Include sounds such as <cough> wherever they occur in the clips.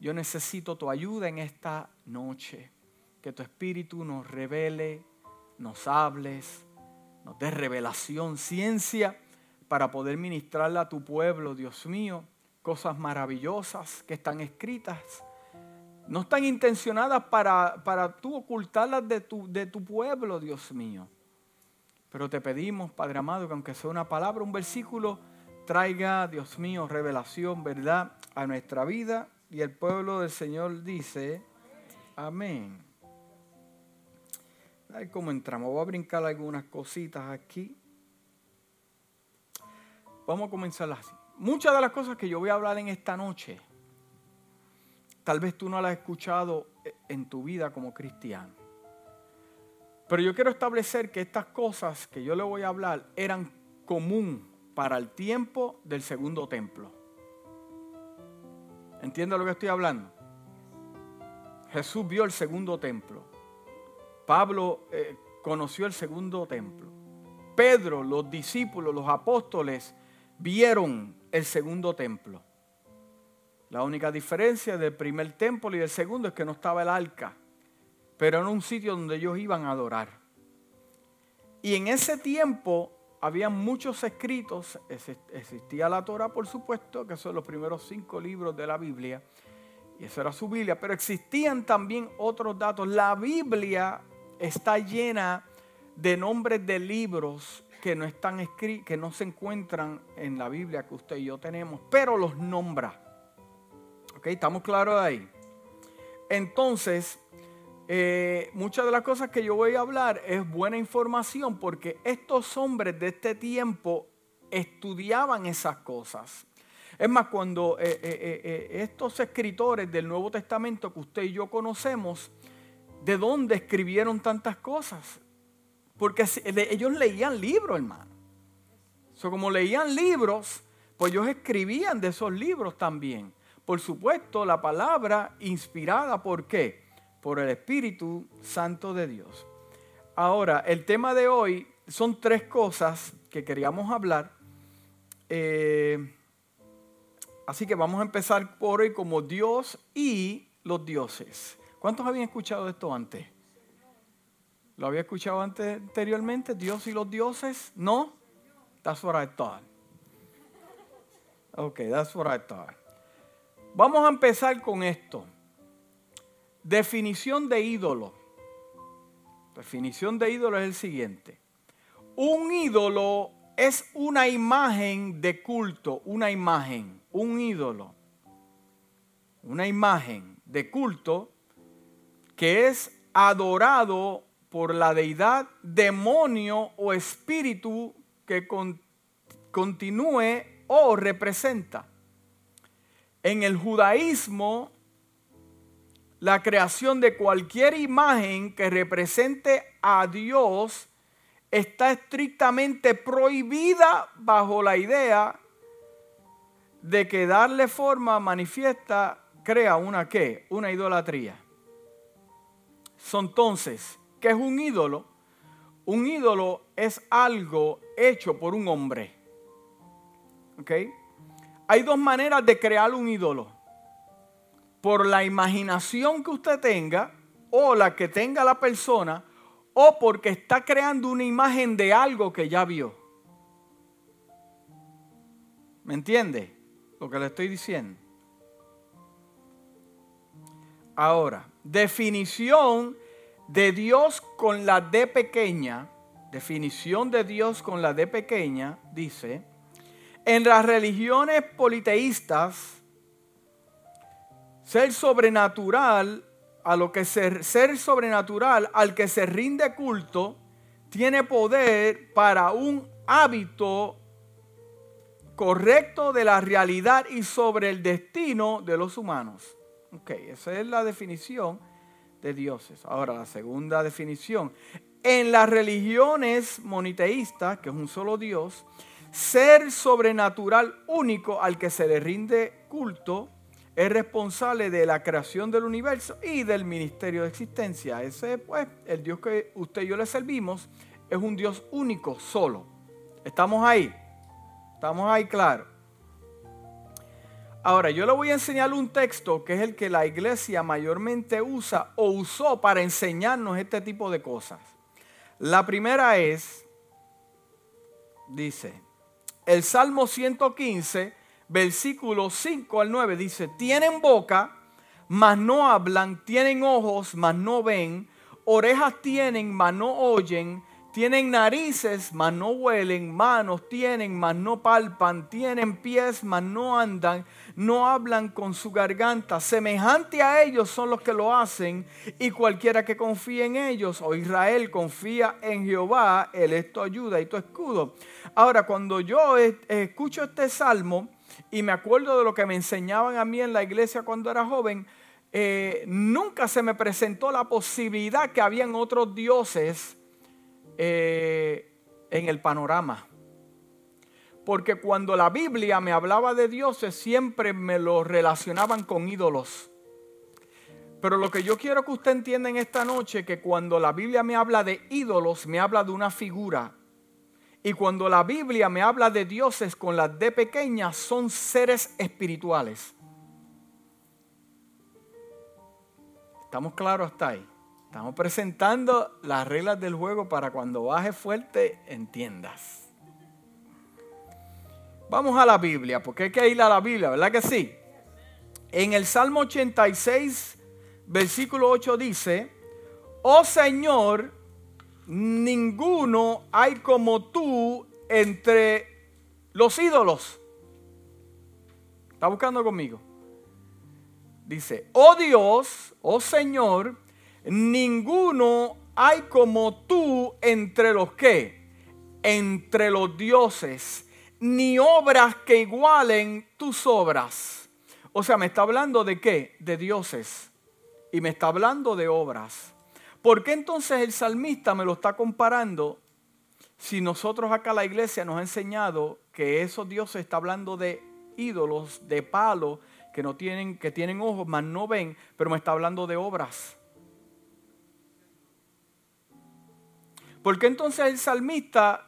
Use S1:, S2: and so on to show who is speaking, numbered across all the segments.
S1: yo necesito tu ayuda en esta noche. Que tu espíritu nos revele, nos hables, nos dé revelación, ciencia para poder ministrarle a tu pueblo, Dios mío, cosas maravillosas que están escritas. No están intencionadas para, para tú ocultarlas de tu, de tu pueblo, Dios mío. Pero te pedimos, Padre amado, que aunque sea una palabra, un versículo, traiga, Dios mío, revelación, verdad a nuestra vida. Y el pueblo del Señor dice, amén. Ay, cómo entramos. Voy a brincar algunas cositas aquí. Vamos a comenzar así. Muchas de las cosas que yo voy a hablar en esta noche, tal vez tú no las has escuchado en tu vida como cristiano. Pero yo quiero establecer que estas cosas que yo le voy a hablar eran común para el tiempo del segundo templo. ¿Entiende lo que estoy hablando? Jesús vio el segundo templo. Pablo eh, conoció el segundo templo. Pedro, los discípulos, los apóstoles vieron el segundo templo. La única diferencia del primer templo y del segundo es que no estaba el arca, pero era un sitio donde ellos iban a adorar. Y en ese tiempo había muchos escritos, existía la Torah por supuesto, que son los primeros cinco libros de la Biblia, y eso era su Biblia, pero existían también otros datos. La Biblia está llena de nombres de libros que no están escritos, que no se encuentran en la Biblia que usted y yo tenemos, pero los nombra. ¿Ok? ¿Estamos claros ahí? Entonces, eh, muchas de las cosas que yo voy a hablar es buena información porque estos hombres de este tiempo estudiaban esas cosas. Es más, cuando eh, eh, estos escritores del Nuevo Testamento que usted y yo conocemos, ¿de dónde escribieron tantas cosas? Porque ellos leían libros, hermano. So, como leían libros, pues ellos escribían de esos libros también. Por supuesto, la palabra inspirada, ¿por qué? Por el Espíritu Santo de Dios. Ahora, el tema de hoy son tres cosas que queríamos hablar. Eh, así que vamos a empezar por hoy como Dios y los dioses. ¿Cuántos habían escuchado esto antes? ¿Lo había escuchado anteriormente? ¿Dios y los dioses? ¿No? That's what I thought. Ok, that's what I thought. Vamos a empezar con esto. Definición de ídolo. Definición de ídolo es el siguiente. Un ídolo es una imagen de culto, una imagen, un ídolo. Una imagen de culto que es adorado por la deidad, demonio o espíritu que continúe o representa. En el judaísmo la creación de cualquier imagen que represente a Dios está estrictamente prohibida bajo la idea de que darle forma manifiesta crea una qué? Una idolatría. Entonces, ¿qué es un ídolo? Un ídolo es algo hecho por un hombre. ¿Ok? Hay dos maneras de crear un ídolo por la imaginación que usted tenga o la que tenga la persona o porque está creando una imagen de algo que ya vio. ¿Me entiende lo que le estoy diciendo? Ahora, definición de Dios con la D pequeña, definición de Dios con la D pequeña, dice, en las religiones politeístas, ser sobrenatural, a lo que ser, ser sobrenatural, al que se rinde culto, tiene poder para un hábito correcto de la realidad y sobre el destino de los humanos. Ok, esa es la definición de dioses. Ahora, la segunda definición. En las religiones moniteístas, que es un solo Dios, ser sobrenatural único al que se le rinde culto es responsable de la creación del universo y del ministerio de existencia. Ese, pues, el Dios que usted y yo le servimos es un Dios único, solo. ¿Estamos ahí? ¿Estamos ahí, claro? Ahora, yo le voy a enseñar un texto que es el que la iglesia mayormente usa o usó para enseñarnos este tipo de cosas. La primera es, dice, el Salmo 115, versículos 5 al 9, dice, tienen boca, mas no hablan, tienen ojos, mas no ven, orejas tienen, mas no oyen, tienen narices, mas no huelen, manos tienen, mas no palpan, tienen pies, mas no andan, no hablan con su garganta. Semejante a ellos son los que lo hacen, y cualquiera que confíe en ellos, o Israel confía en Jehová, Él es tu ayuda y tu escudo. Ahora, cuando yo escucho este salmo y me acuerdo de lo que me enseñaban a mí en la iglesia cuando era joven, eh, nunca se me presentó la posibilidad que habían otros dioses eh, en el panorama. Porque cuando la Biblia me hablaba de dioses, siempre me lo relacionaban con ídolos. Pero lo que yo quiero que usted entienda en esta noche, que cuando la Biblia me habla de ídolos, me habla de una figura. Y cuando la Biblia me habla de dioses con las D pequeñas, son seres espirituales. ¿Estamos claros hasta ahí? Estamos presentando las reglas del juego para cuando baje fuerte entiendas. Vamos a la Biblia, porque hay que ir a la Biblia, ¿verdad que sí? En el Salmo 86, versículo 8 dice, oh Señor, ninguno hay como tú entre los ídolos. ¿Está buscando conmigo? Dice, oh Dios, oh Señor, ninguno hay como tú entre los que, entre los dioses, ni obras que igualen tus obras. O sea, me está hablando de qué? De dioses. Y me está hablando de obras. ¿Por qué entonces el salmista me lo está comparando si nosotros acá la iglesia nos ha enseñado que esos dioses está hablando de ídolos, de palos, que no tienen, que tienen ojos, mas no ven, pero me está hablando de obras? Porque entonces el salmista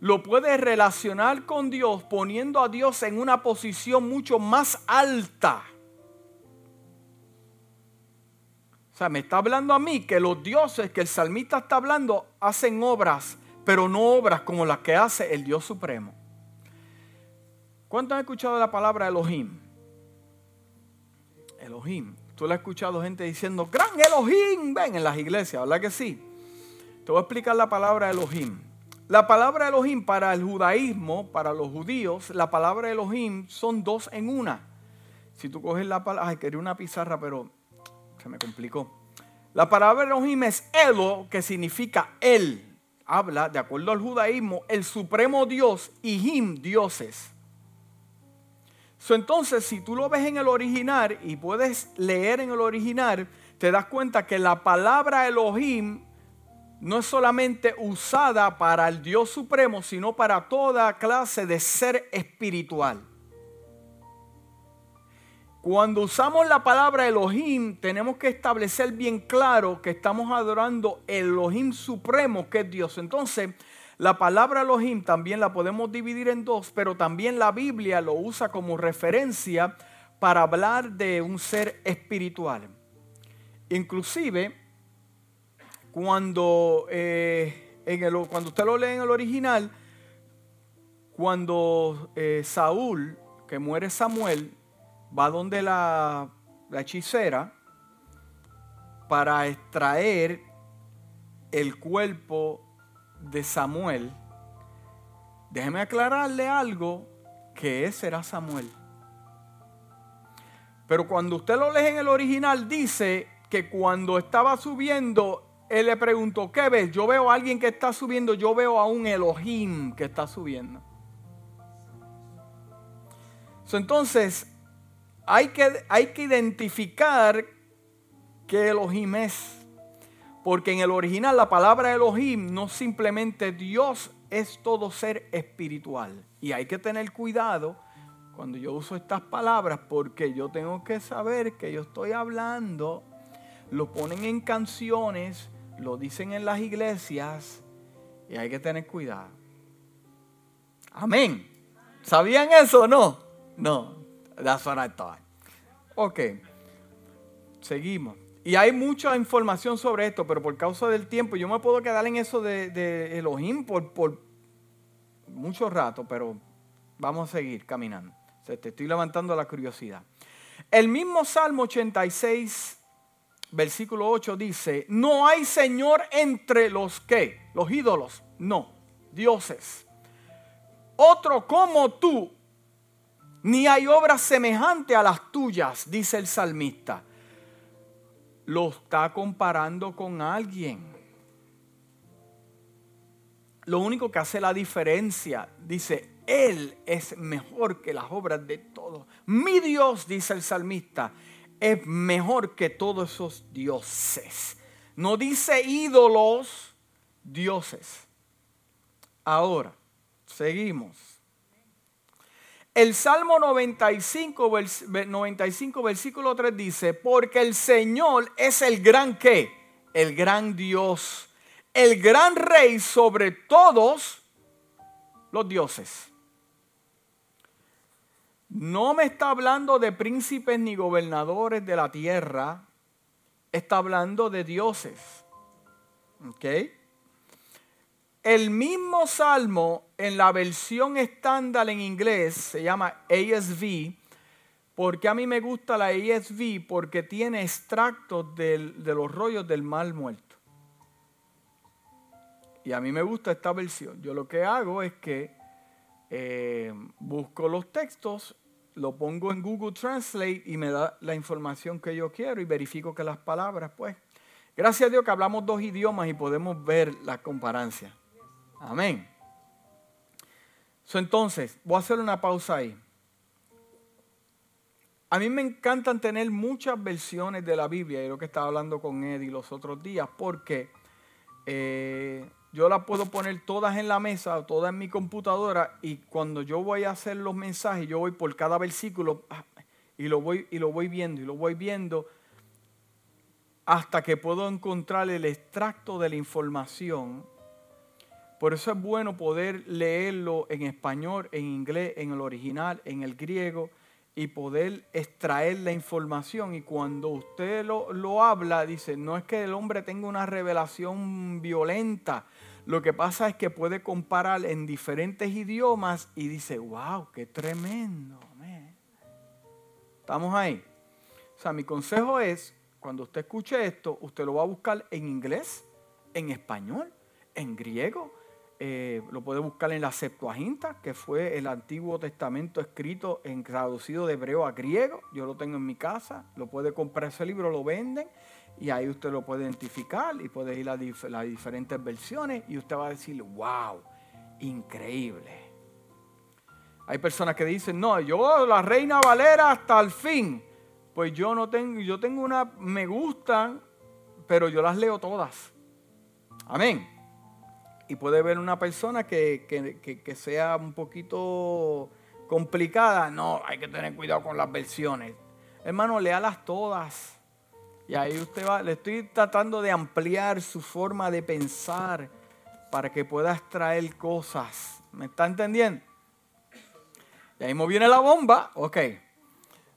S1: lo puede relacionar con Dios poniendo a Dios en una posición mucho más alta. O sea, me está hablando a mí que los dioses que el salmista está hablando hacen obras, pero no obras como las que hace el Dios Supremo. ¿Cuántos han escuchado la palabra Elohim? Elohim. Tú le has escuchado gente diciendo, gran Elohim, ven en las iglesias, ¿verdad que sí? Te voy a explicar la palabra Elohim. La palabra Elohim para el judaísmo, para los judíos, la palabra Elohim son dos en una. Si tú coges la palabra, ay, quería una pizarra, pero me complicó. La palabra Elohim es Elo, que significa él. Habla, de acuerdo al judaísmo, el supremo Dios y Him, dioses. entonces, si tú lo ves en el original y puedes leer en el original, te das cuenta que la palabra Elohim no es solamente usada para el Dios Supremo, sino para toda clase de ser espiritual. Cuando usamos la palabra Elohim, tenemos que establecer bien claro que estamos adorando el Elohim Supremo, que es Dios. Entonces, la palabra Elohim también la podemos dividir en dos, pero también la Biblia lo usa como referencia para hablar de un ser espiritual. Inclusive, cuando, eh, cuando usted lo lee en el original, cuando eh, Saúl, que muere Samuel, va donde la, la hechicera para extraer el cuerpo de Samuel, déjeme aclararle algo, que ese era Samuel. Pero cuando usted lo lee en el original, dice que cuando estaba subiendo él le preguntó, ¿qué ves? Yo veo a alguien que está subiendo, yo veo a un Elohim que está subiendo. entonces, hay que, hay que identificar qué Elohim es. Porque en el original la palabra Elohim no simplemente Dios es todo ser espiritual. Y hay que tener cuidado cuando yo uso estas palabras porque yo tengo que saber que yo estoy hablando, lo ponen en canciones, lo dicen en las iglesias y hay que tener cuidado. Amén. ¿Sabían eso o no? No. That's what I thought. Ok, seguimos. Y hay mucha información sobre esto, pero por causa del tiempo, yo me puedo quedar en eso de, de Elohim por, por mucho rato, pero vamos a seguir caminando. te estoy levantando la curiosidad. El mismo Salmo 86, versículo 8 dice, no hay Señor entre los que, los ídolos, no, dioses. Otro como tú, ni hay obra semejante a las tuyas, dice el salmista lo está comparando con alguien. Lo único que hace la diferencia, dice, Él es mejor que las obras de todos. Mi Dios, dice el salmista, es mejor que todos esos dioses. No dice ídolos, dioses. Ahora, seguimos. El Salmo 95, 95, versículo 3 dice, porque el Señor es el gran qué, el gran Dios, el gran rey sobre todos los dioses. No me está hablando de príncipes ni gobernadores de la tierra, está hablando de dioses. ¿Ok? El mismo salmo en la versión estándar en inglés se llama ASV, porque a mí me gusta la ASV porque tiene extractos de los rollos del mal muerto. Y a mí me gusta esta versión. Yo lo que hago es que eh, busco los textos, lo pongo en Google Translate y me da la información que yo quiero y verifico que las palabras, pues, gracias a Dios que hablamos dos idiomas y podemos ver la comparancia. Amén. entonces, voy a hacer una pausa ahí. A mí me encantan tener muchas versiones de la Biblia, y lo que estaba hablando con Eddie los otros días, porque eh, yo las puedo poner todas en la mesa, todas en mi computadora, y cuando yo voy a hacer los mensajes, yo voy por cada versículo ah, y lo voy, y lo voy viendo, y lo voy viendo, hasta que puedo encontrar el extracto de la información por eso es bueno poder leerlo en español, en inglés, en el original, en el griego y poder extraer la información. Y cuando usted lo, habla, dice, no es que el hombre tenga una revelación violenta. Lo que pasa es que puede comparar en diferentes idiomas y dice, wow, qué tremendo. ¿Estamos ahí? O sea, mi consejo es, cuando usted escuche esto, usted lo va a buscar en inglés, en español, en griego, eh, lo puede buscar en la Septuaginta, que fue el Antiguo Testamento escrito en traducido de hebreo a griego. Yo lo tengo en mi casa, lo puede comprar ese libro, lo venden y ahí usted lo puede identificar y puede ir a las diferentes versiones y usted va a decir, wow, increíble. Hay personas que dicen, no, yo la Reina Valera hasta el fin. Pues yo no tengo, yo tengo una, me gustan, pero yo las leo todas. Amén y puede ver una persona que, sea un poquito complicada. No, hay que tener cuidado con las versiones. Hermano, léalas todas. Y ahí usted va, le estoy tratando de ampliar su forma de pensar para que pueda extraer cosas. ¿Me está entendiendo? Y ahí me viene la bomba. Ok.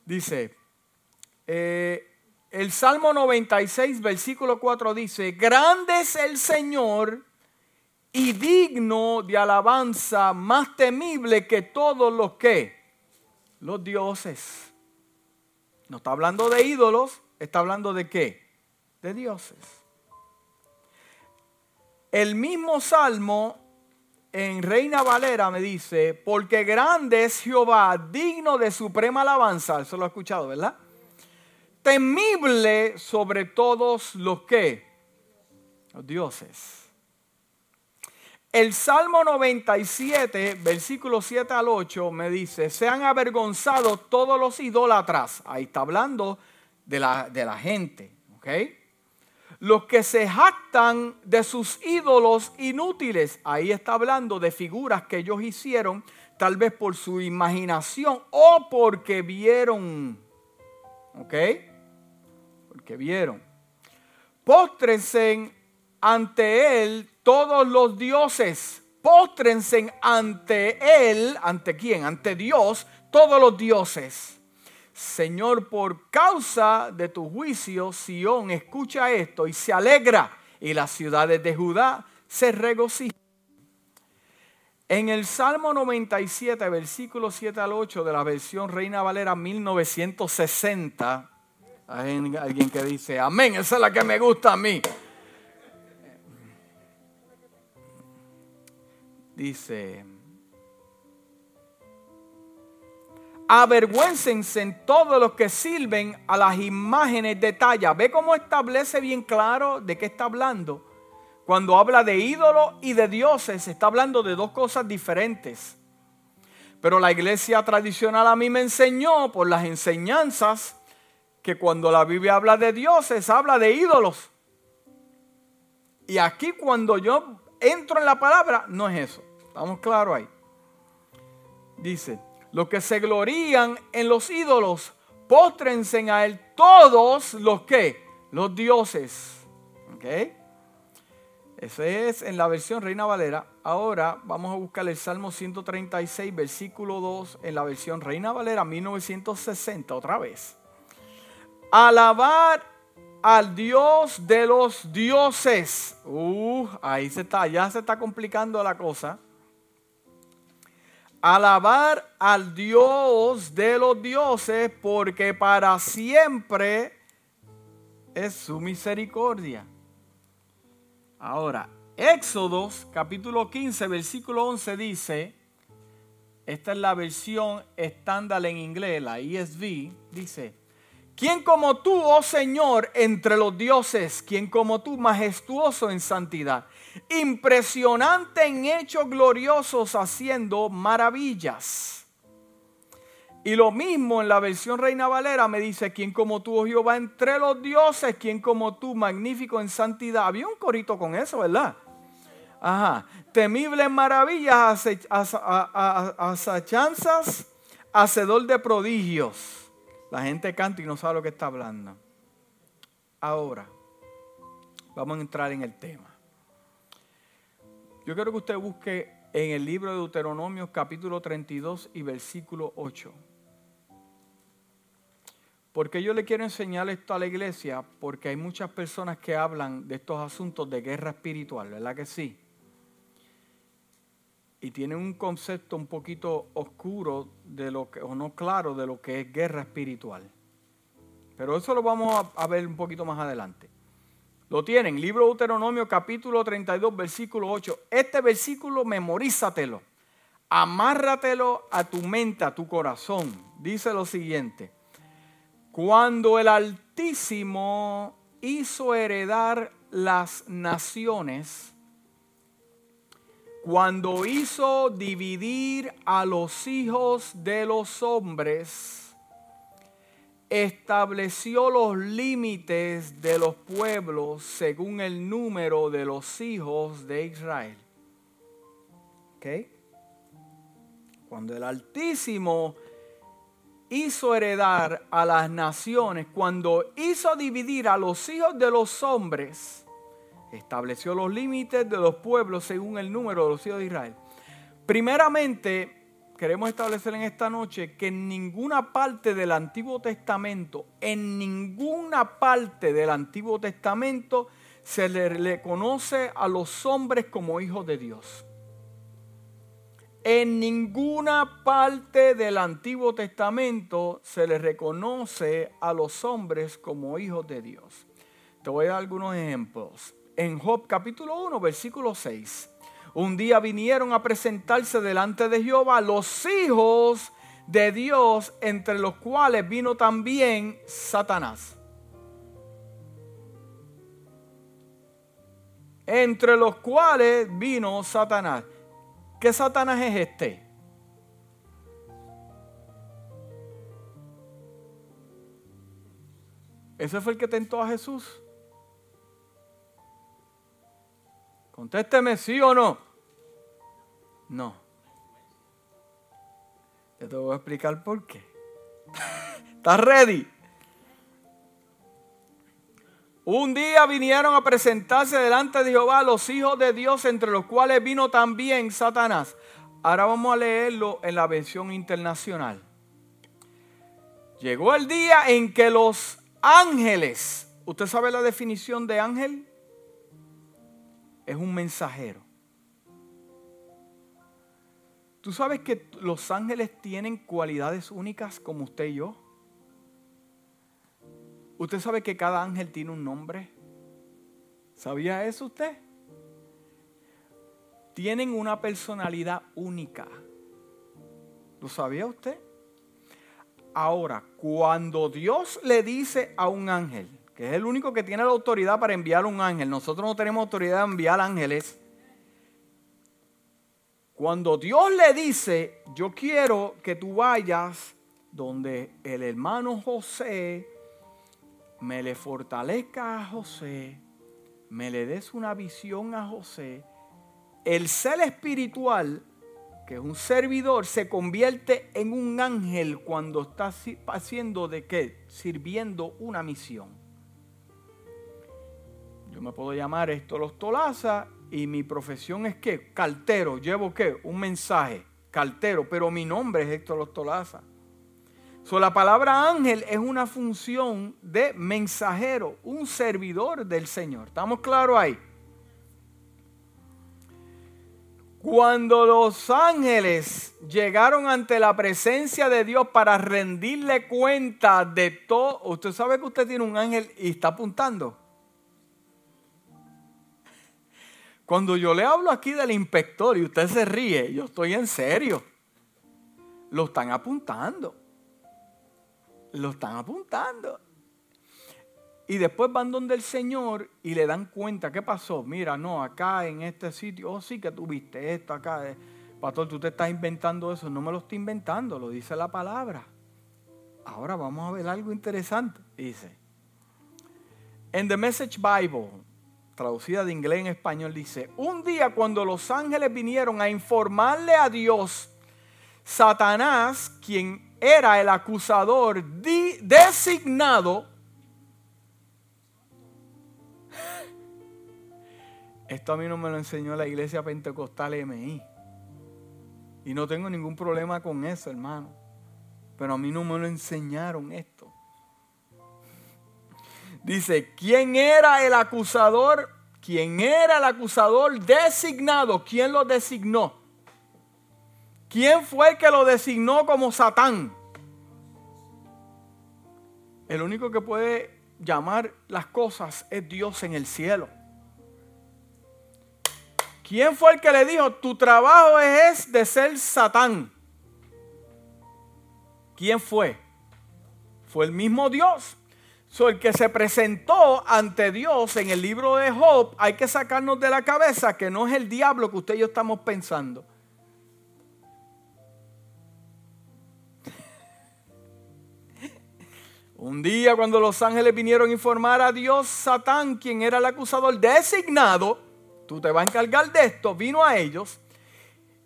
S1: Dice, eh, el Salmo 96, versículo 4 dice, grande es el Señor y digno de alabanza, más temible que todos los que, los dioses. No está hablando de ídolos, está hablando de qué? De dioses. El mismo salmo en Reina Valera me dice, porque grande es Jehová, digno de suprema alabanza. Eso lo he escuchado, ¿verdad? Temible sobre todos los que, los dioses. El Salmo 97, versículo 7 al 8, me dice, sean avergonzados todos los idólatras. Ahí está hablando de la, de la gente, ¿ok? Los que se jactan de sus ídolos inútiles. Ahí está hablando de figuras que ellos hicieron, tal vez por su imaginación o porque vieron, ¿ok? Porque vieron. Póstrense ante él todos los dioses. Póstrense ante él, ante quién, ante Dios, todos los dioses. Señor, por causa de tu juicio, Sión escucha esto y se alegra, y las ciudades de Judá se regocijan. En el Salmo 97, versículo 7 al 8 de la versión Reina Valera 1960, hay alguien que dice, amén, esa es la que me gusta a mí. Dice, avergüéncense en todos los que sirven a las imágenes de talla. ¿Ve cómo establece bien claro de qué está hablando? Cuando habla de ídolos y de dioses, está hablando de dos cosas diferentes. Pero la iglesia tradicional a mí me enseñó por las enseñanzas que cuando la Biblia habla de dioses, habla de ídolos. Y aquí cuando yo entro en la palabra, no es eso. Estamos claros ahí. Dice, los que se glorían en los ídolos, póstrense a él todos los que, los dioses. ¿Ok? Eso es en la versión Reina Valera. Ahora vamos a buscar el Salmo 136, versículo 2, en la versión Reina Valera 1960, otra vez. Alabar al Dios de los dioses. Uh, ahí se está, ya se está complicando la cosa. Alabar al Dios de los dioses porque para siempre es su misericordia. Ahora, Éxodos capítulo 15, versículo 11 dice, esta es la versión estándar en inglés, la ESV, dice, ¿quién como tú, oh Señor, entre los dioses? ¿Quién como tú, majestuoso en santidad? Impresionante en hechos gloriosos haciendo maravillas. Y lo mismo en la versión Reina Valera me dice, ¿quién como tú, oh Jehová, entre los dioses? ¿Quién como tú, magnífico en santidad? Había un corito con eso, ¿verdad? Ajá. Temibles maravillas, asachanzas, hacedor de prodigios. La gente canta y no sabe lo que está hablando. Ahora, vamos a entrar en el tema. Yo quiero que usted busque en el libro de Deuteronomio capítulo 32 y versículo 8. Porque yo le quiero enseñar esto a la iglesia? Porque hay muchas personas que hablan de estos asuntos de guerra espiritual, ¿verdad que sí? Y tienen un concepto un poquito oscuro de lo que, o no claro de lo que es guerra espiritual. Pero eso lo vamos a, a ver un poquito más adelante. Lo tienen, libro de Deuteronomio capítulo 32, versículo 8. Este versículo memorízatelo, amárratelo a tu mente, a tu corazón. Dice lo siguiente. Cuando el Altísimo hizo heredar las naciones, cuando hizo dividir a los hijos de los hombres, estableció los límites de los pueblos según el número de los hijos de Israel. ¿Ok? Cuando el Altísimo hizo heredar a las naciones, cuando hizo dividir a los hijos de los hombres, estableció los límites de los pueblos según el número de los hijos de Israel. Primeramente, queremos establecer en esta noche que en ninguna parte del Antiguo Testamento, en ninguna parte del Antiguo Testamento se le reconoce a los hombres como hijos de Dios. En ninguna parte del Antiguo Testamento se le reconoce a los hombres como hijos de Dios. Te voy a dar algunos ejemplos. En Job capítulo 1, versículo 6. Un día vinieron a presentarse delante de Jehová los hijos de Dios, entre los cuales vino también Satanás. Entre los cuales vino Satanás. ¿Qué Satanás es este? ¿Ese fue el que tentó a Jesús? Contésteme sí o no. No. Yo te voy a explicar por qué. <laughs> ¿Estás ready? Un día vinieron a presentarse delante de Jehová los hijos de Dios, entre los cuales vino también Satanás. Ahora vamos a leerlo en la versión internacional. Llegó el día en que los ángeles, ¿usted sabe la definición de ángel? Es un mensajero. ¿Tú sabes que los ángeles tienen cualidades únicas como usted y yo? ¿Usted sabe que cada ángel tiene un nombre? ¿Sabía eso usted? Tienen una personalidad única. ¿Lo sabía usted? Ahora, cuando Dios le dice a un ángel, que es el único que tiene la autoridad para enviar un ángel, nosotros no tenemos autoridad de enviar ángeles, cuando Dios le dice, yo quiero que tú vayas donde el hermano José me le fortalezca a José, me le des una visión a José, el ser espiritual, que es un servidor, se convierte en un ángel cuando está haciendo de qué? Sirviendo una misión. Yo me puedo llamar esto los Tolaza y mi profesión es que cartero, llevo qué? Un mensaje, cartero, pero mi nombre es Héctor Lostolaza. So, la palabra ángel es una función de mensajero, un servidor del Señor. ¿Estamos claros ahí? Cuando los ángeles llegaron ante la presencia de Dios para rendirle cuenta de todo, usted sabe que usted tiene un ángel y está apuntando. Cuando yo le hablo aquí del inspector y usted se ríe, yo estoy en serio. Lo están apuntando lo están apuntando. Y después van donde el Señor y le dan cuenta, ¿qué pasó? Mira, no, acá en este sitio, oh sí que tuviste esto acá. Eh, pastor, tú te estás inventando eso. No me lo estoy inventando, lo dice la palabra. Ahora vamos a ver algo interesante. Dice, en The Message Bible, traducida de inglés en español, dice, un día cuando los ángeles vinieron a informarle a Dios, Satanás, quien era el acusador designado. <laughs> Esto a mí no me lo enseñó la iglesia pentecostal MI. Y no tengo ningún problema con eso, hermano. Pero a mí no me lo enseñaron esto. Dice, ¿quién era el acusador? ¿Quién era el acusador designado? ¿Quién lo designó? ¿Quién fue el que lo designó como Satán? El único que puede llamar las cosas es Dios en el cielo. ¿Quién fue el que le dijo, tu trabajo es de ser Satán? ¿Quién fue? Fue el mismo Dios. So, el que se presentó ante Dios en el libro de Job, hay que sacarnos de la cabeza que no es el diablo que usted y yo estamos pensando. Un día cuando los ángeles vinieron a informar a Dios, Satán, quien era el acusador designado, tú te vas a encargar de esto, vino a ellos,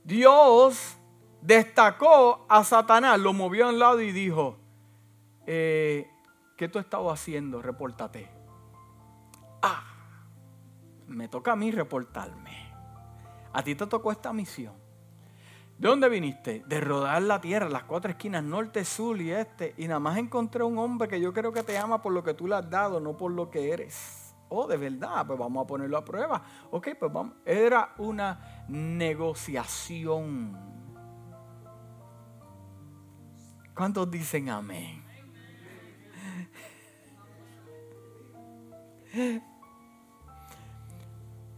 S1: Dios destacó a Satanás, lo movió a un lado y dijo, eh, ¿qué tú estabas haciendo? Repórtate. Ah, me toca a mí reportarme. A ti te tocó esta misión. ¿De dónde viniste? De rodar la tierra, las cuatro esquinas, norte, sur y este. Y nada más encontré un hombre que yo creo que te ama por lo que tú le has dado, no por lo que eres. Oh, de verdad, pues vamos a ponerlo a prueba. Ok, pues vamos. Era una negociación. ¿Cuántos dicen amén?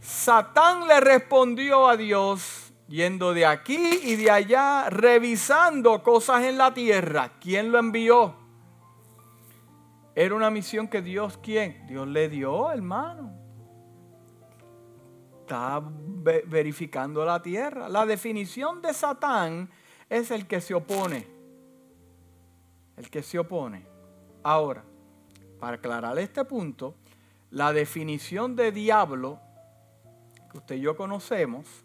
S1: Satán le respondió a Dios yendo de aquí y de allá, revisando cosas en la tierra. ¿Quién lo envió? Era una misión que Dios, ¿quién? Dios le dio, hermano. Está verificando la tierra. La definición de Satán es el que se opone. El que se opone. Ahora, para aclarar este punto, la definición de diablo que usted y yo conocemos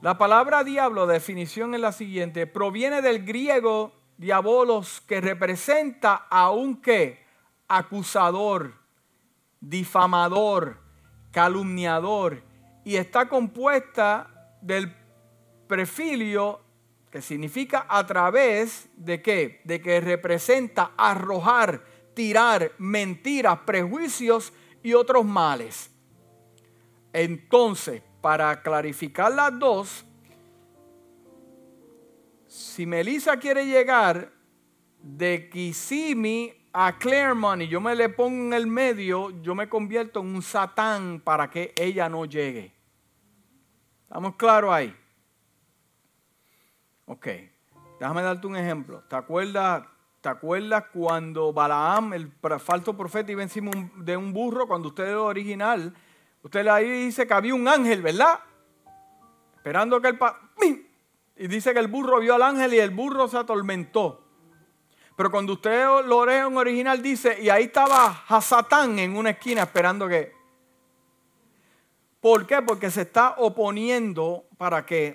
S1: la palabra diablo, definición es la siguiente, proviene del griego diabolos que representa a un que acusador, difamador, calumniador y está compuesta del prefilio que significa a través de qué? De que representa arrojar, tirar mentiras, prejuicios y otros males. Entonces, para clarificar las dos, si Melissa quiere llegar de Kissimmee a Claremont y yo me le pongo en el medio, yo me convierto en un satán para que ella no llegue. ¿Estamos claros ahí? Ok, déjame darte un ejemplo. ¿Te acuerdas, ¿Te acuerdas cuando Balaam, el falso profeta, iba encima de un burro? Cuando usted es original, usted ahí dice que había un ángel, ¿verdad? Esperando que el... Y dice que el burro vio al ángel y el burro se atormentó. Pero cuando usted lo lee en original dice, y ahí estaba Hasatán en una esquina esperando que... ¿Por qué? Porque se está oponiendo para que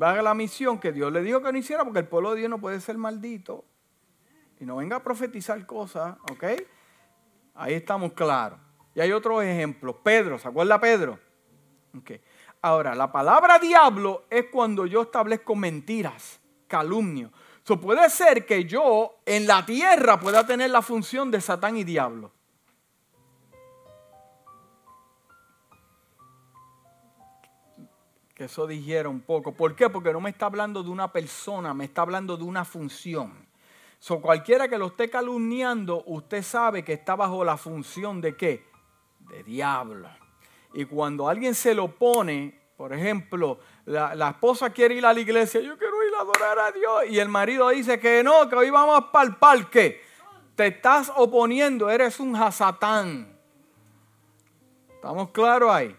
S1: haga la misión que Dios le dijo que no hiciera, porque el pueblo de Dios no puede ser maldito. Y no venga a profetizar cosas, ¿ok? Ahí estamos claros. Y hay otros ejemplos. Pedro, ¿se acuerda Pedro? Okay. Ahora, la palabra diablo es cuando yo establezco mentiras, calumnio. So, puede ser que yo en la tierra pueda tener la función de Satán y diablo. Que eso dijera un poco. ¿Por qué? Porque no me está hablando de una persona, me está hablando de una función. So, cualquiera que lo esté calumniando, usted sabe que está bajo la función de qué? De diablo. Y cuando alguien se lo pone, por ejemplo, la, esposa quiere ir a la iglesia, yo quiero ir a adorar a Dios, y el marido dice que no, que hoy vamos para el parque. Te estás oponiendo, eres un hasatán. ¿Estamos claros ahí?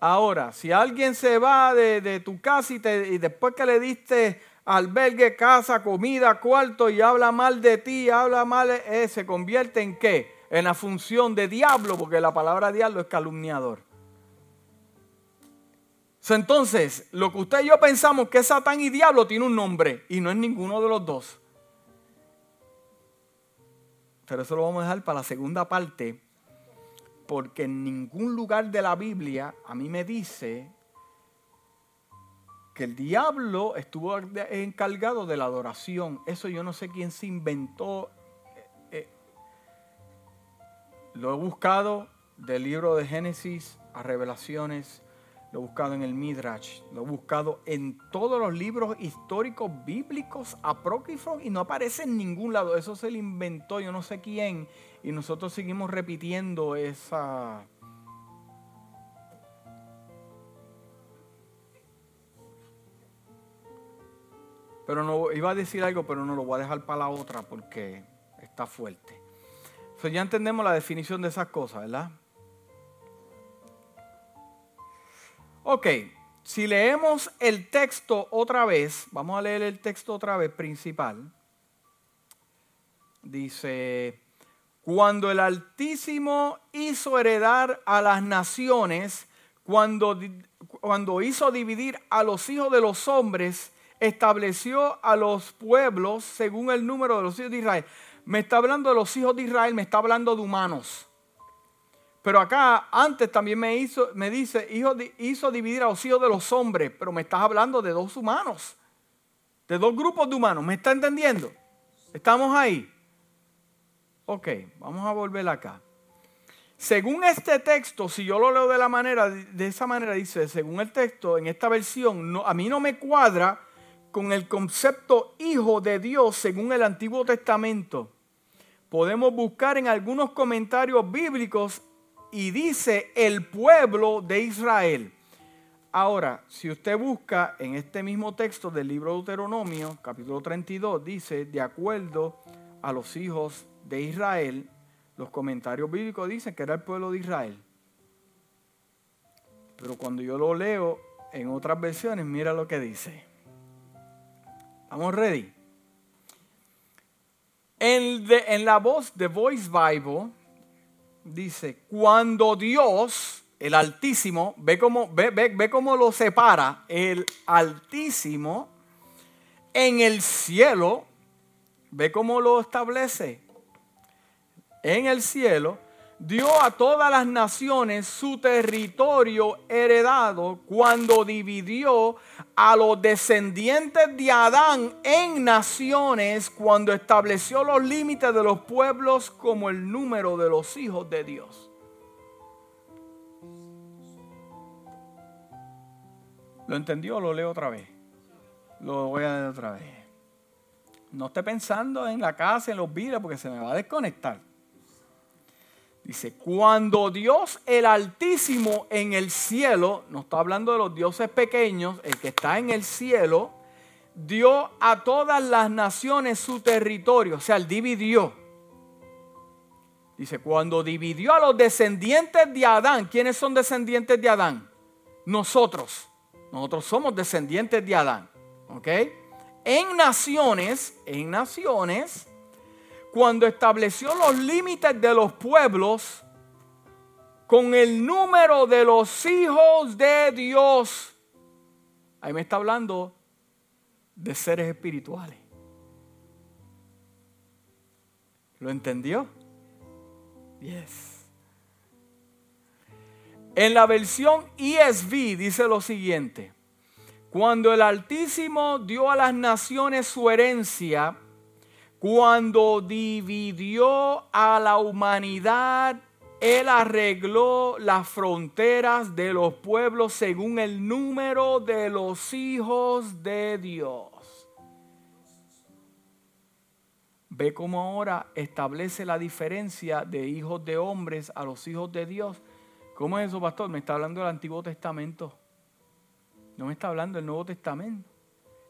S1: Ahora, si alguien se va de, tu casa y, y después que le diste albergue, casa, comida, cuarto y habla mal de ti, habla mal, eh, se convierte en qué? En la función de diablo, porque la palabra diablo es calumniador. Entonces, lo que usted y yo pensamos que Satán y diablo tiene un nombre y no es ninguno de los dos. Pero eso lo vamos a dejar para la segunda parte, porque en ningún lugar de la Biblia a mí me dice que el diablo estuvo encargado de la adoración. Eso yo no sé quién se inventó. Eh, eh, lo he buscado del libro de Génesis a Revelaciones, lo he buscado en el Midrash, lo he buscado en todos los libros históricos bíblicos apócrifos y no aparece en ningún lado. Eso se lo inventó yo no sé quién y nosotros seguimos repitiendo esa Pero no, iba a decir algo, pero no lo voy a dejar para la otra porque está fuerte. ya entendemos la definición de esas cosas, ¿verdad? Ok, si leemos el texto otra vez, vamos a leer el texto otra vez principal. Dice, cuando el Altísimo hizo heredar a las naciones, cuando, cuando hizo dividir a los hijos de los hombres, estableció a los pueblos según el número de los hijos de Israel. Me está hablando de los hijos de Israel, me está hablando de humanos. Pero acá antes también me, hizo, me dice, hizo dividir a los hijos de los hombres, pero me estás hablando de dos humanos, de dos grupos de humanos. ¿Me está entendiendo? ¿Estamos ahí? Ok, vamos a volver acá. Según este texto, si yo lo leo de la manera, de esa manera dice, según el texto, en esta versión, no, a mí no me cuadra con el concepto hijo de Dios según el Antiguo Testamento. Podemos buscar en algunos comentarios bíblicos y dice el pueblo de Israel. Ahora, si usted busca en este mismo texto del libro de Deuteronomio, capítulo 32, dice, de acuerdo a los hijos de Israel, los comentarios bíblicos dicen que era el pueblo de Israel. Pero cuando yo lo leo en otras versiones, mira lo que dice. ¿Estamos ready? En, en la voz de Voice Bible dice, cuando Dios, el Altísimo, ve cómo, ve, ve, cómo lo separa, el Altísimo, en el cielo, ve cómo lo establece. En el cielo, dio a todas las naciones su territorio heredado cuando dividió a los descendientes de Adán en naciones, cuando estableció los límites de los pueblos como el número de los hijos de Dios. ¿Lo entendió? Lo leo otra vez. Lo voy a leer otra vez. No esté pensando en la casa, en los vidrios, porque se me va a desconectar. Dice, cuando Dios el Altísimo en el cielo, no está hablando de los dioses pequeños, el que está en el cielo, dio a todas las naciones su territorio, o sea, él dividió. Dice, cuando dividió a los descendientes de Adán, ¿quiénes son descendientes de Adán? Nosotros. Nosotros somos descendientes de Adán. ¿Ok? En naciones, en naciones, cuando estableció los límites de los pueblos con el número de los hijos de Dios. Ahí me está hablando de seres espirituales. ¿Lo entendió? Yes. En la versión ESV dice lo siguiente. Cuando el Altísimo dio a las naciones su herencia, cuando dividió a la humanidad, Él arregló las fronteras de los pueblos según el número de los hijos de Dios. Ve cómo ahora establece la diferencia de hijos de hombres a los hijos de Dios. ¿Cómo es eso, pastor? Me está hablando del Antiguo Testamento. No me está hablando del Nuevo Testamento.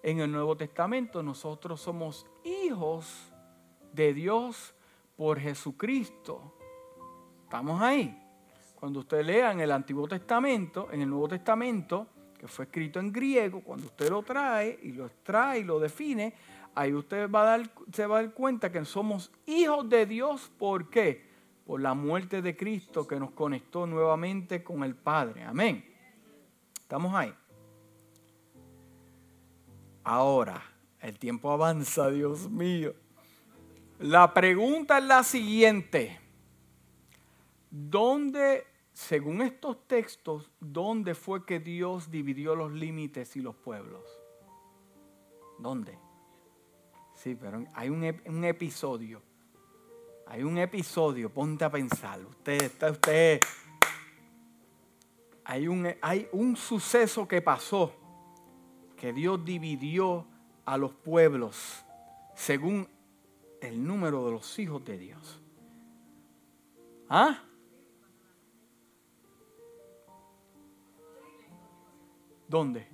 S1: En el Nuevo Testamento nosotros somos hijos de Dios por Jesucristo. ¿Estamos ahí? Cuando usted lea en el Antiguo Testamento, en el Nuevo Testamento, que fue escrito en griego, cuando usted lo trae y lo extrae y lo define, ahí usted va a dar, se va a dar cuenta que somos hijos de Dios. ¿Por qué? Por la muerte de Cristo que nos conectó nuevamente con el Padre. Amén. ¿Estamos ahí? Ahora, el tiempo avanza, Dios mío. La pregunta es la siguiente. ¿Dónde, según estos textos, dónde fue que Dios dividió los límites y los pueblos? ¿Dónde? Sí, pero hay un, episodio. Hay un episodio, ponte a pensar. Usted está, usted. Hay un, hay un suceso que pasó que Dios dividió a los pueblos según el número de los hijos de Dios. ¿Ah? ¿Dónde?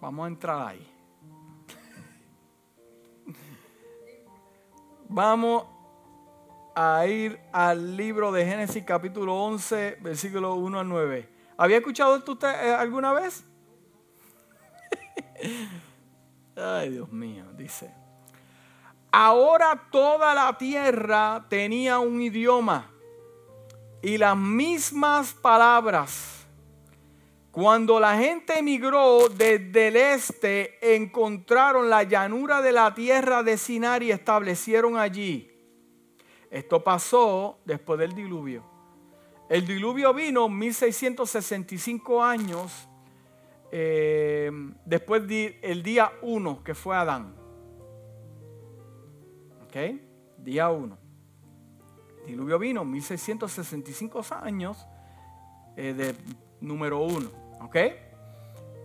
S1: Vamos a entrar ahí. <laughs> Vamos a ir al libro de Génesis capítulo 11, versículo 1 al 9. ¿Había escuchado esto usted eh, alguna vez? <laughs> Ay, Dios mío, dice. Ahora toda la tierra tenía un idioma y las mismas palabras. Cuando la gente emigró desde el este, encontraron la llanura de la tierra de Sinar y establecieron allí. Esto pasó después del diluvio. El diluvio vino 1665 años eh, después del día 1 que fue Adán. ¿Ok? Día 1. Diluvio vino 1665 años eh, de número 1. ¿Ok?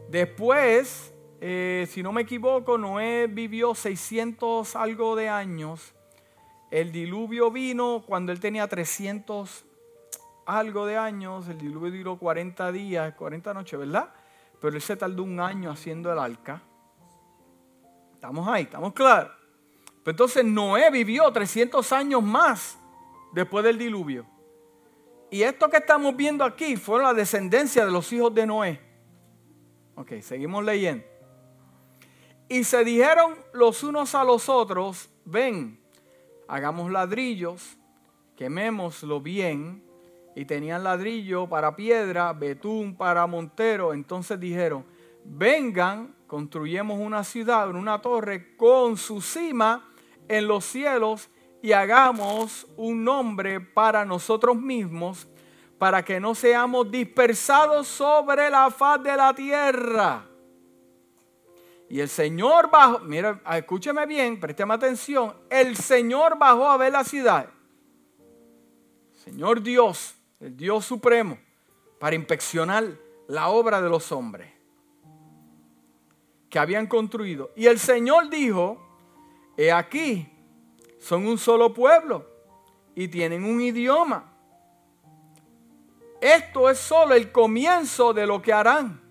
S1: Después, eh, si no me equivoco, Noé vivió 600 algo de años. El diluvio vino cuando él tenía 300 algo de años, el diluvio duró 40 días, 40 noches, ¿verdad? Pero él se tardó un año haciendo el arca. Estamos ahí, estamos claros. Pero entonces Noé vivió 300 años más después del diluvio. Y esto que estamos viendo aquí fue la descendencia de los hijos de Noé. Ok, seguimos leyendo. Y se dijeron los unos a los otros, ven, hagamos ladrillos, quemémoslo bien y tenían ladrillo para piedra, betún para montero. Entonces dijeron, vengan, construyemos una ciudad, una torre con su cima en los cielos y hagamos un nombre para nosotros mismos, para que no seamos dispersados sobre la faz de la tierra. Y el Señor bajó, mira, escúcheme bien, présteme atención, el Señor bajó a ver la ciudad. Señor Dios, el Dios supremo, para inspeccionar la obra de los hombres que habían construido. Y el Señor dijo, he aquí, son un solo pueblo y tienen un idioma. Esto es solo el comienzo de lo que harán.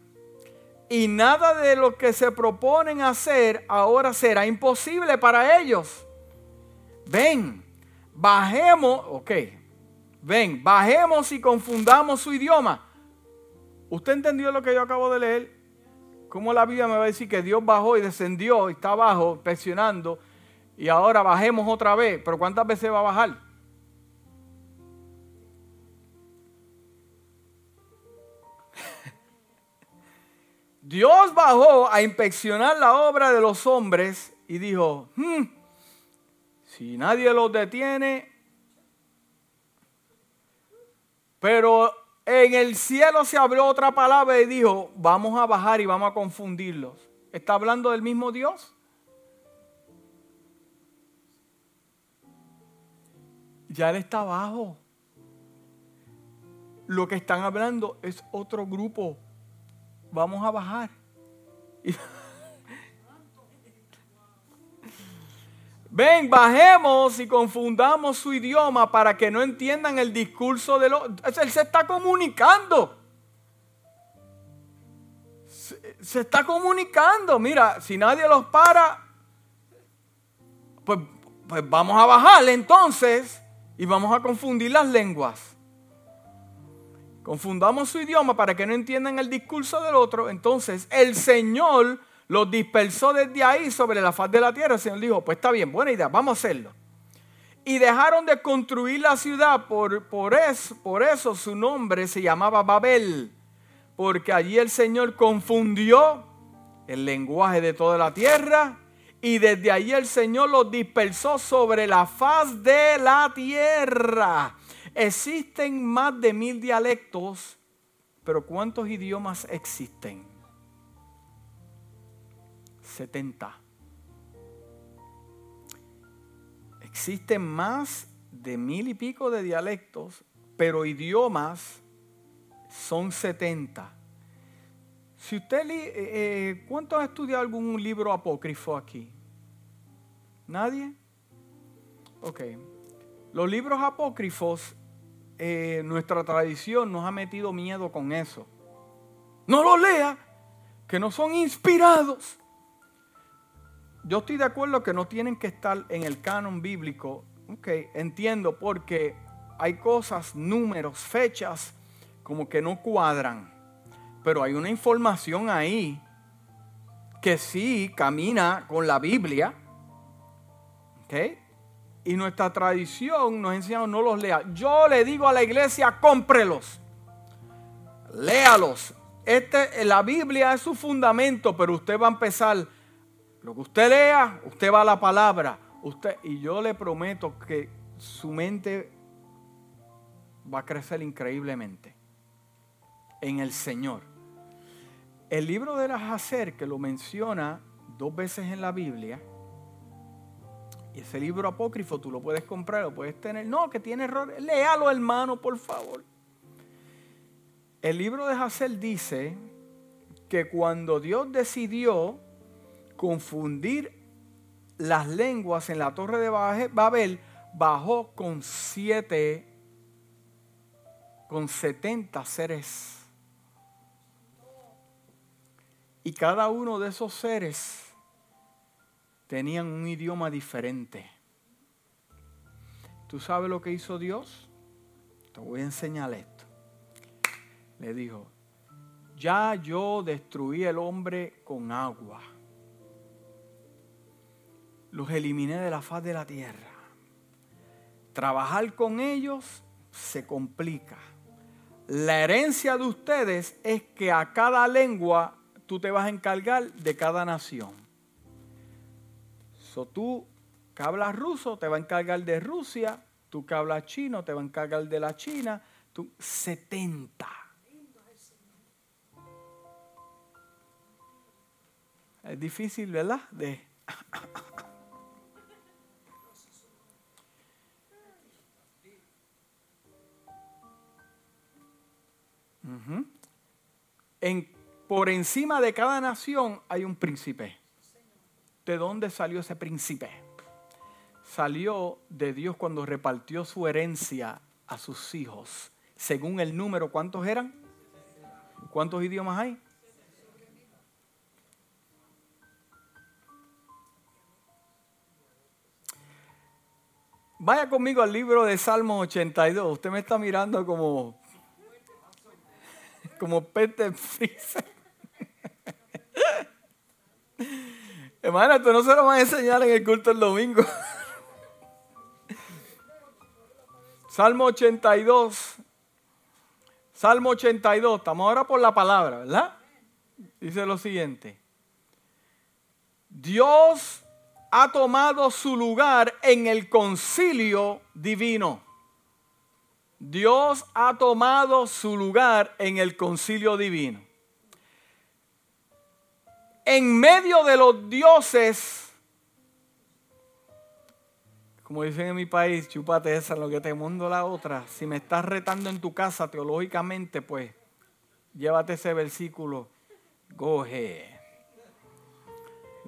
S1: Y nada de lo que se proponen hacer ahora será imposible para ellos. Ven, bajemos, ok, ven, bajemos y confundamos su idioma. ¿Usted entendió lo que yo acabo de leer? ¿Cómo la Biblia me va a decir que Dios bajó y descendió y está abajo presionando y ahora bajemos otra vez? ¿Pero cuántas veces va a bajar? <laughs> Dios bajó a inspeccionar la obra de los hombres y dijo, hmm, si nadie los detiene, pero en el cielo se abrió otra palabra y dijo, vamos a bajar y vamos a confundirlos. ¿Está hablando del mismo Dios? Ya Él está abajo. Lo que están hablando es otro grupo. Vamos a bajar. <laughs> Ven, bajemos y confundamos su idioma para que no entiendan el discurso de los... Él se está comunicando. Se, está comunicando. Mira, si nadie los para, pues, pues vamos a bajarle entonces y vamos a confundir las lenguas. Confundamos su idioma para que no entiendan el discurso del otro. Entonces el Señor los dispersó desde ahí sobre la faz de la tierra. El Señor dijo, pues está bien, buena idea, vamos a hacerlo. Y dejaron de construir la ciudad, por, por, por eso su nombre se llamaba Babel, porque allí el Señor confundió el lenguaje de toda la tierra y desde allí el Señor los dispersó sobre la faz de la tierra. Existen más de mil dialectos, pero ¿cuántos idiomas existen? 70. Existen más de mil y pico de dialectos, pero idiomas son 70. Si usted, eh, eh, ¿cuánto ha estudiado algún libro apócrifo aquí? ¿Nadie? Ok. Los libros apócrifos, eh, nuestra tradición nos ha metido miedo con eso. No los lea, que no son inspirados yo estoy de acuerdo que no tienen que estar en el canon bíblico. Ok, entiendo porque hay cosas, números, fechas, como que no cuadran. Pero hay una información ahí que sí camina con la Biblia. Y nuestra tradición nos enseña no los lea. Yo le digo a la iglesia, cómprelos. Léalos. Este, la Biblia es su fundamento, pero usted va a empezar lo que usted lea, usted va a la palabra. Usted, y yo le prometo que su mente va a crecer increíblemente en el Señor. El libro de la Hacer, que lo menciona dos veces en la Biblia, y ese libro apócrifo tú lo puedes comprar, lo puedes tener. No, que tiene errores. Léalo, hermano, por favor. El libro de Hacer dice que cuando Dios decidió confundir las lenguas en la torre de Babel, bajó con siete, con setenta seres. Y cada uno de esos seres tenían un idioma diferente. ¿Tú sabes lo que hizo Dios? Te voy a enseñar esto. Le dijo, ya yo destruí el hombre con agua los eliminé de la faz de la tierra. Trabajar con ellos se complica. La herencia de ustedes es que a cada lengua tú te vas a encargar de cada nación. So tú que hablas ruso te va a encargar de Rusia, tú que hablas chino te va a encargar de la China, tú 70. Es difícil, ¿verdad? De por encima de cada nación hay un príncipe. ¿De dónde salió ese príncipe? Salió de Dios cuando repartió su herencia a sus hijos. Según el número, ¿cuántos eran? ¿Cuántos idiomas hay? Vaya conmigo al libro de Salmos 82. Usted me está mirando como como pete frisa. <laughs> Hermana, esto no se lo van a enseñar en el culto el domingo. <laughs> Salmo 82. Salmo 82. Estamos ahora por la palabra, ¿verdad? Dice lo siguiente. Dios ha tomado su lugar en el concilio divino. Dios ha tomado su lugar en el concilio divino. En medio de los dioses, como dicen en mi país, chupate esa, lo que te mundo la otra. Si me estás retando en tu casa teológicamente, pues llévate ese versículo. Goje.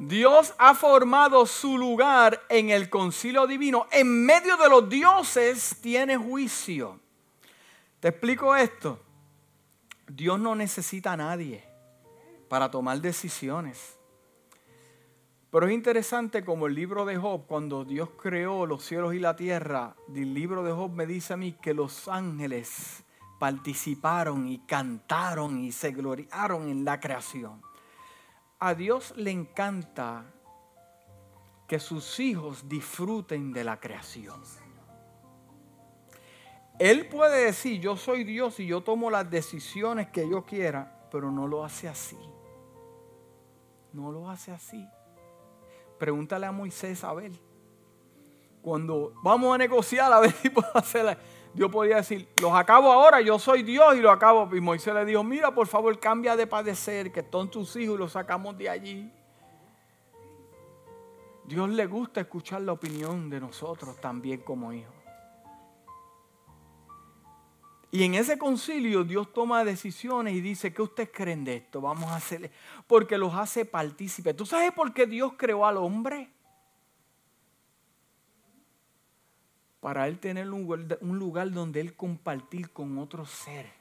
S1: Dios ha formado su lugar en el concilio divino. En medio de los dioses tiene juicio. Te explico esto. Dios no necesita a nadie para tomar decisiones. Pero es interesante como el libro de Job, cuando Dios creó los cielos y la tierra, el libro de Job me dice a mí que los ángeles participaron y cantaron y se gloriaron en la creación a Dios le encanta que sus hijos disfruten de la creación. Él puede decir, yo soy Dios y yo tomo las decisiones que yo quiera, pero no lo hace así. No lo hace así. Pregúntale a Moisés a ver. Cuando vamos a negociar a ver si puedo hacerla. Dios podía decir, los acabo ahora, yo soy Dios y lo acabo. Y Moisés le dijo, mira, por favor, cambia de padecer, que son tus hijos y los sacamos de allí. Dios le gusta escuchar la opinión de nosotros también como hijos. Y en ese concilio Dios toma decisiones y dice, ¿qué ustedes creen de esto? Vamos a hacerle, porque los hace partícipes. ¿Tú sabes por qué Dios creó al hombre? Para él tener un lugar, donde él compartir con otros seres.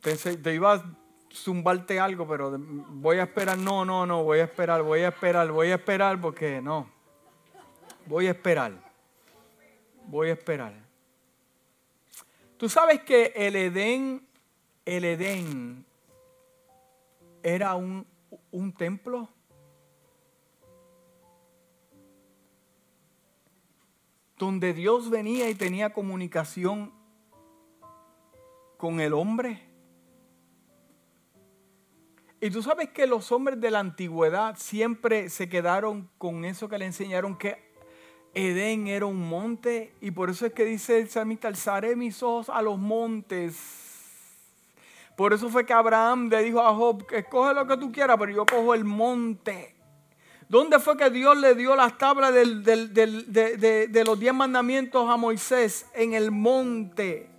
S1: te iba a zumbarte algo, pero voy a esperar. No, no, no, voy a esperar, voy a esperar, voy a esperar porque no. Voy a esperar. Voy a esperar. Tú sabes que el Edén, el Edén era un, un templo. Donde Dios venía y tenía comunicación con el hombre. Y tú sabes que los hombres de la antigüedad siempre se quedaron con eso que le enseñaron que Edén era un monte y por eso es que dice el salmista, alzaré mis ojos a los montes. Por eso fue que Abraham le dijo a Job, escoge lo que tú quieras, pero yo cojo el monte. ¿Dónde fue que Dios le dio las tablas de, los diez mandamientos a Moisés? En el monte.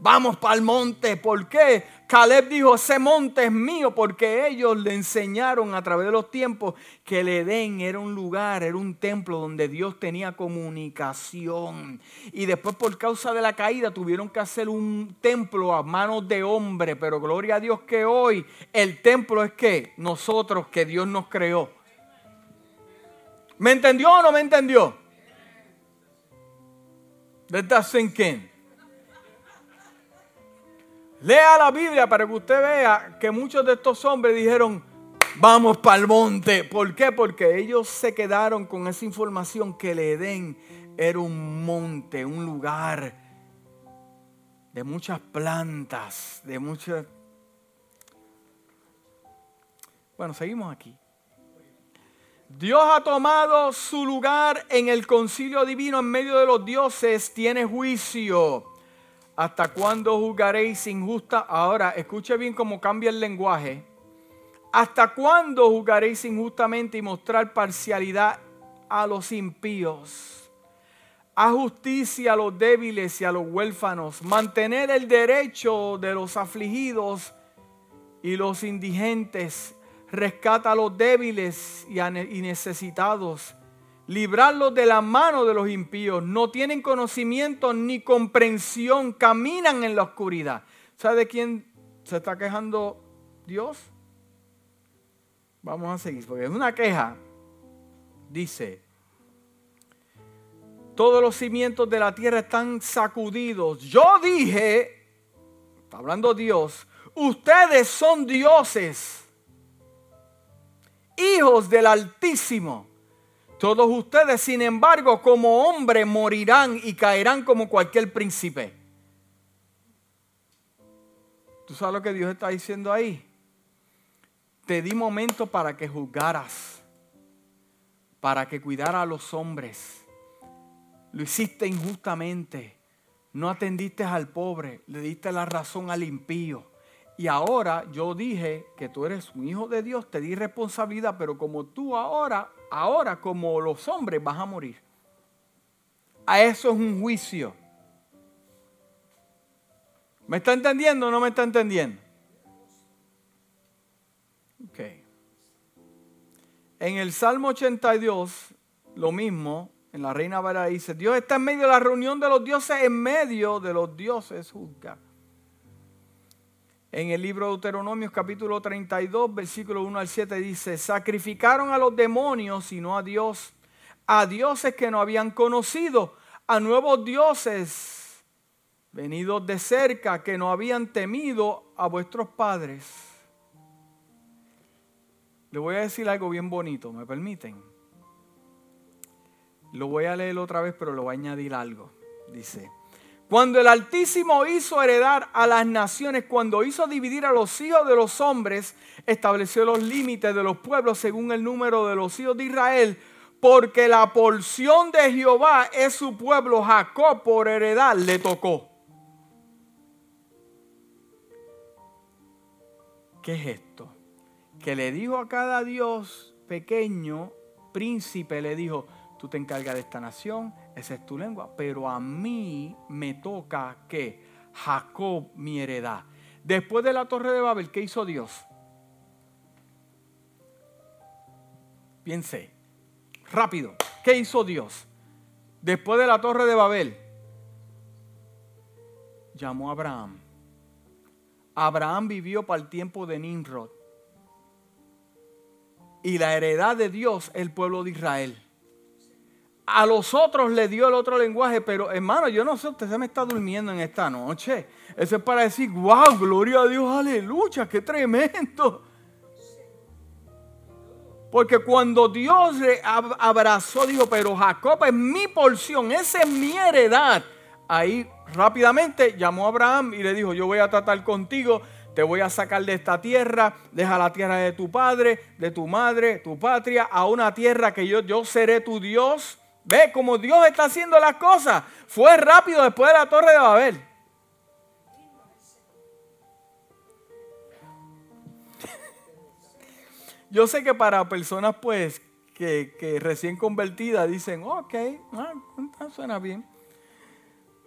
S1: Vamos para el monte. ¿Por qué? Caleb dijo, ese monte es mío porque ellos le enseñaron a través de los tiempos que el Edén era un lugar, era un templo donde Dios tenía comunicación. Y después por causa de la caída tuvieron que hacer un templo a manos de hombre. Pero gloria a Dios que hoy el templo es que nosotros, que Dios nos creó. ¿Me entendió o no me entendió? Let that sink in. Lea la Biblia para que usted vea que muchos de estos hombres dijeron, vamos para el monte. ¿Por qué? Porque ellos se quedaron con esa información que el Edén era un monte, un lugar de muchas plantas, de muchas... Bueno, seguimos aquí. Dios ha tomado su lugar en el concilio divino en medio de los dioses, tiene juicio. ¿Hasta cuándo juzgaréis injusta? Ahora, escuche bien cómo cambia el lenguaje. ¿Hasta cuándo juzgaréis injustamente y mostrar parcialidad a los impíos? A justicia a los débiles y a los huérfanos. Mantener el derecho de los afligidos y los indigentes. Rescata a los débiles y necesitados librarlos de la mano de los impíos. No tienen conocimiento ni comprensión, caminan en la oscuridad. ¿Sabe de quién se está quejando Dios? Vamos a seguir, porque es una queja. Dice, todos los cimientos de la tierra están sacudidos. Yo dije, está hablando Dios, ustedes son dioses, hijos del Altísimo. Todos ustedes, sin embargo, como hombres morirán y caerán como cualquier príncipe. ¿Tú sabes lo que Dios está diciendo ahí? Te di momento para que juzgaras, para que cuidara a los hombres. Lo hiciste injustamente. No atendiste al pobre, le diste la razón al impío. Y ahora yo dije que tú eres un hijo de Dios, te di responsabilidad, pero como tú ahora ahora como los hombres vas a morir. A eso es un juicio. ¿Me está entendiendo o no me está entendiendo? Ok. En el Salmo 82, lo mismo, en la Reina Valera dice, Dios está en medio de la reunión de los dioses, en medio de los dioses juzga. En el libro de Deuteronomios capítulo 32, versículo 1 al 7 dice, sacrificaron a los demonios y no a Dios, a dioses que no habían conocido, a nuevos dioses venidos de cerca que no habían temido a vuestros padres. Le voy a decir algo bien bonito, ¿me permiten? Lo voy a leer otra vez, pero lo voy a añadir algo. Dice, cuando el Altísimo hizo heredar a las naciones, cuando hizo dividir a los hijos de los hombres, estableció los límites de los pueblos según el número de los hijos de Israel, porque la porción de Jehová es su pueblo, Jacob por heredad le tocó. ¿Qué es esto? Que le dijo a cada Dios pequeño, príncipe, le dijo, tú te encargas de esta nación, esa es tu lengua, pero a mí me toca que Jacob mi heredad. Después de la torre de Babel, ¿qué hizo Dios? Piense, rápido, ¿qué hizo Dios? Después de la torre de Babel, llamó a Abraham. Abraham vivió para el tiempo de Nimrod. Y la heredad de Dios, el pueblo de Israel. A los otros le dio el otro lenguaje, pero hermano, yo no sé, usted se me está durmiendo en esta noche. Eso es para decir, wow, gloria a Dios, aleluya, qué tremendo. Porque cuando Dios le abrazó, dijo, pero Jacob es mi porción, esa es mi heredad. Ahí rápidamente llamó a Abraham y le dijo, yo voy a tratar contigo, te voy a sacar de esta tierra, deja la tierra de tu padre, de tu madre, tu patria, a una tierra que yo, yo seré tu Dios Ve cómo Dios está haciendo las cosas. Fue rápido después de la torre de Babel. <laughs> Yo sé que para personas pues que, recién convertidas dicen, ok, ah, suena bien.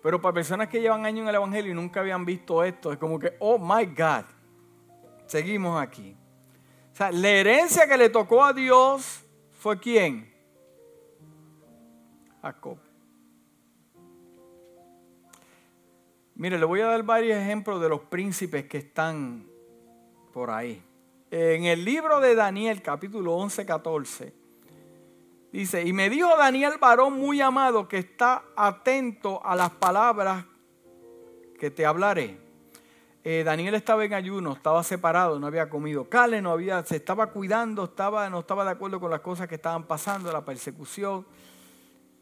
S1: Pero para personas que llevan años en el Evangelio y nunca habían visto esto, es como que, oh my God, seguimos aquí. O sea, la herencia que le tocó a Dios fue quién? Jacob. Mire, le voy a dar varios ejemplos de los príncipes que están por ahí. En el libro de Daniel, capítulo 11, 14, dice, y me dijo Daniel, varón muy amado, que está atento a las palabras que te hablaré. Eh, Daniel estaba en ayuno, estaba separado, no había comido carne, no había, se estaba cuidando, estaba, no estaba de acuerdo con las cosas que estaban pasando, la persecución.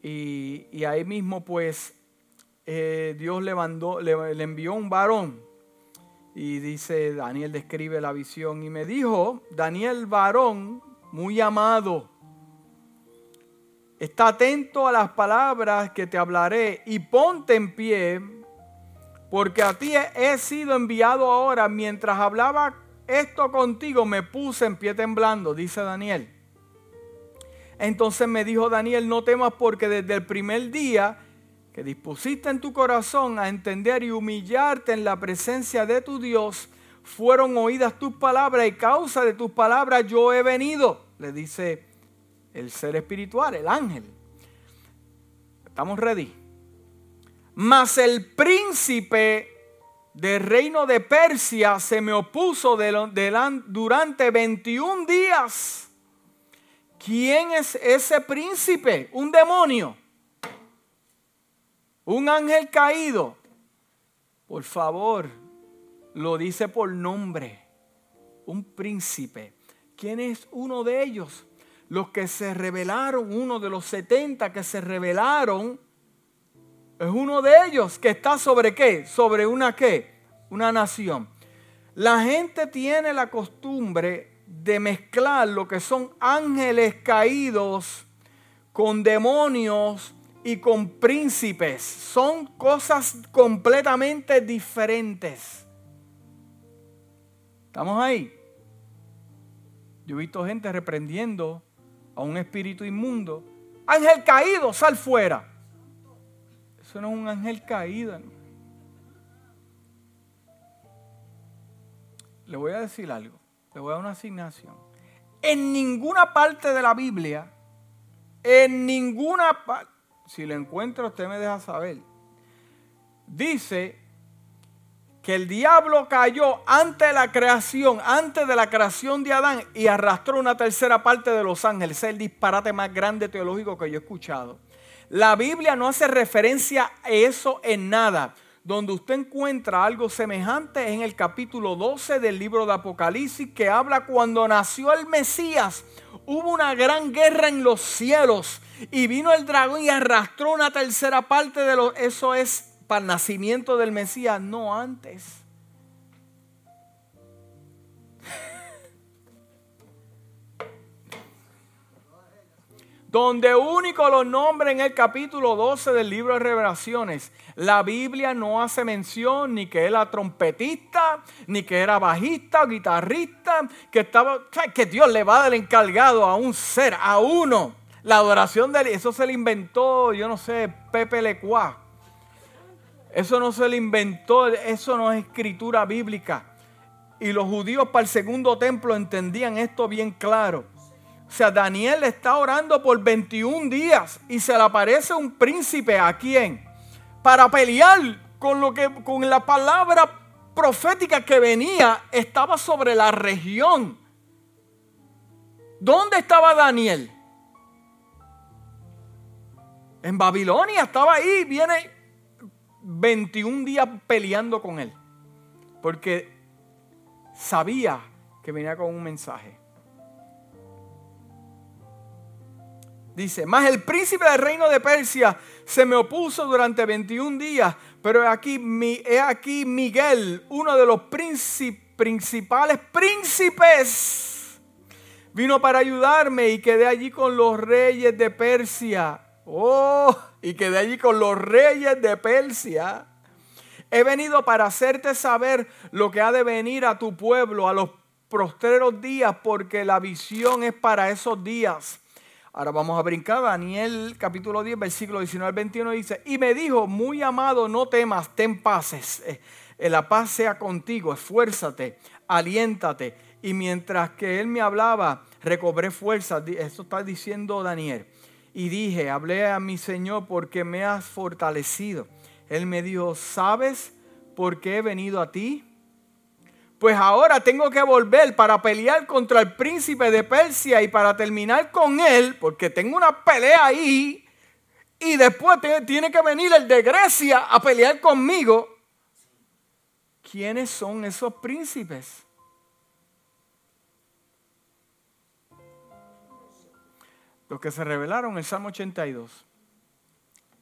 S1: Y, ahí mismo pues eh, Dios le, mandó, le, le envió un varón. Y dice, Daniel describe la visión y me dijo, Daniel varón, muy amado. Está atento a las palabras que te hablaré y ponte en pie, porque a ti he sido enviado ahora. Mientras hablaba esto contigo, me puse en pie temblando, dice Daniel. Entonces me dijo Daniel, no temas porque desde el primer día que dispusiste en tu corazón a entender y humillarte en la presencia de tu Dios, fueron oídas tus palabras y causa de tus palabras yo he venido, le dice el ser espiritual, el ángel. Estamos ready. Mas el príncipe del reino de Persia se me opuso durante 21 días. ¿Quién es ese príncipe? Un demonio. Un ángel caído. Por favor, lo dice por nombre. Un príncipe. ¿Quién es uno de ellos? los que se rebelaron, uno de los 70 que se rebelaron, es uno de ellos que está sobre qué? Sobre una qué? Una nación. La gente tiene la costumbre de mezclar lo que son ángeles caídos con demonios y con príncipes. Son cosas completamente diferentes. ¿Estamos ahí? Yo he visto gente reprendiendo a un espíritu inmundo, ángel caído, sal fuera. Eso no es un ángel caído. Le voy a decir algo, le voy a dar una asignación. En ninguna parte de la Biblia, en ninguna parte, si lo encuentro usted me deja saber, dice que el diablo cayó antes de la creación, antes de la creación de Adán y arrastró una tercera parte de los ángeles. es el disparate más grande teológico que yo he escuchado. La Biblia no hace referencia a eso en nada. Donde usted encuentra algo semejante es en el capítulo 12 del libro de Apocalipsis que habla cuando nació el Mesías. Hubo una gran guerra en los cielos y vino el dragón y arrastró una tercera parte de los... Eso es para el nacimiento del Mesías, no antes. Donde único lo nombra en el capítulo 12 del libro de Revelaciones. La Biblia no hace mención ni que era trompetista, ni que era bajista o guitarrista, que estaba, que Dios le va a dar encargado a un ser, a uno. La adoración de eso se le inventó, yo no sé, Pepe Lecuá. Eso no se le inventó, eso no es escritura bíblica. Y los judíos para el segundo templo entendían esto bien claro. O sea, Daniel está orando por 21 días y se le aparece un príncipe a quién? Para pelear con lo que con la palabra profética que venía estaba sobre la región. ¿Dónde estaba Daniel? En Babilonia estaba ahí, viene 21 días peleando con él. Porque sabía que venía con un mensaje. Dice, más el príncipe del reino de Persia se me opuso durante 21 días, pero he aquí, he aquí Miguel, uno de los principales príncipes, vino para ayudarme y quedé allí con los reyes de Persia. Oh, y quedé allí con los reyes de Persia. He venido para hacerte saber lo que ha de venir a tu pueblo a los prostreros días, porque la visión es para esos días. Ahora vamos a brincar. Daniel capítulo 10, versículo 19 al 21 dice, y me dijo, muy amado, no temas, ten paces. Eh, la paz sea contigo, esfuérzate, aliéntate. Y mientras que él me hablaba, recobré fuerza. Eso está diciendo Daniel y dije, hablé a mi Señor porque me has fortalecido. Él me dijo, ¿sabes por qué he venido a ti? Pues ahora tengo que volver para pelear contra el príncipe de Persia y para terminar con él, porque tengo una pelea ahí, y después tiene que venir el de Grecia a pelear conmigo. ¿Quiénes son esos príncipes? Los que se revelaron en el Salmo 82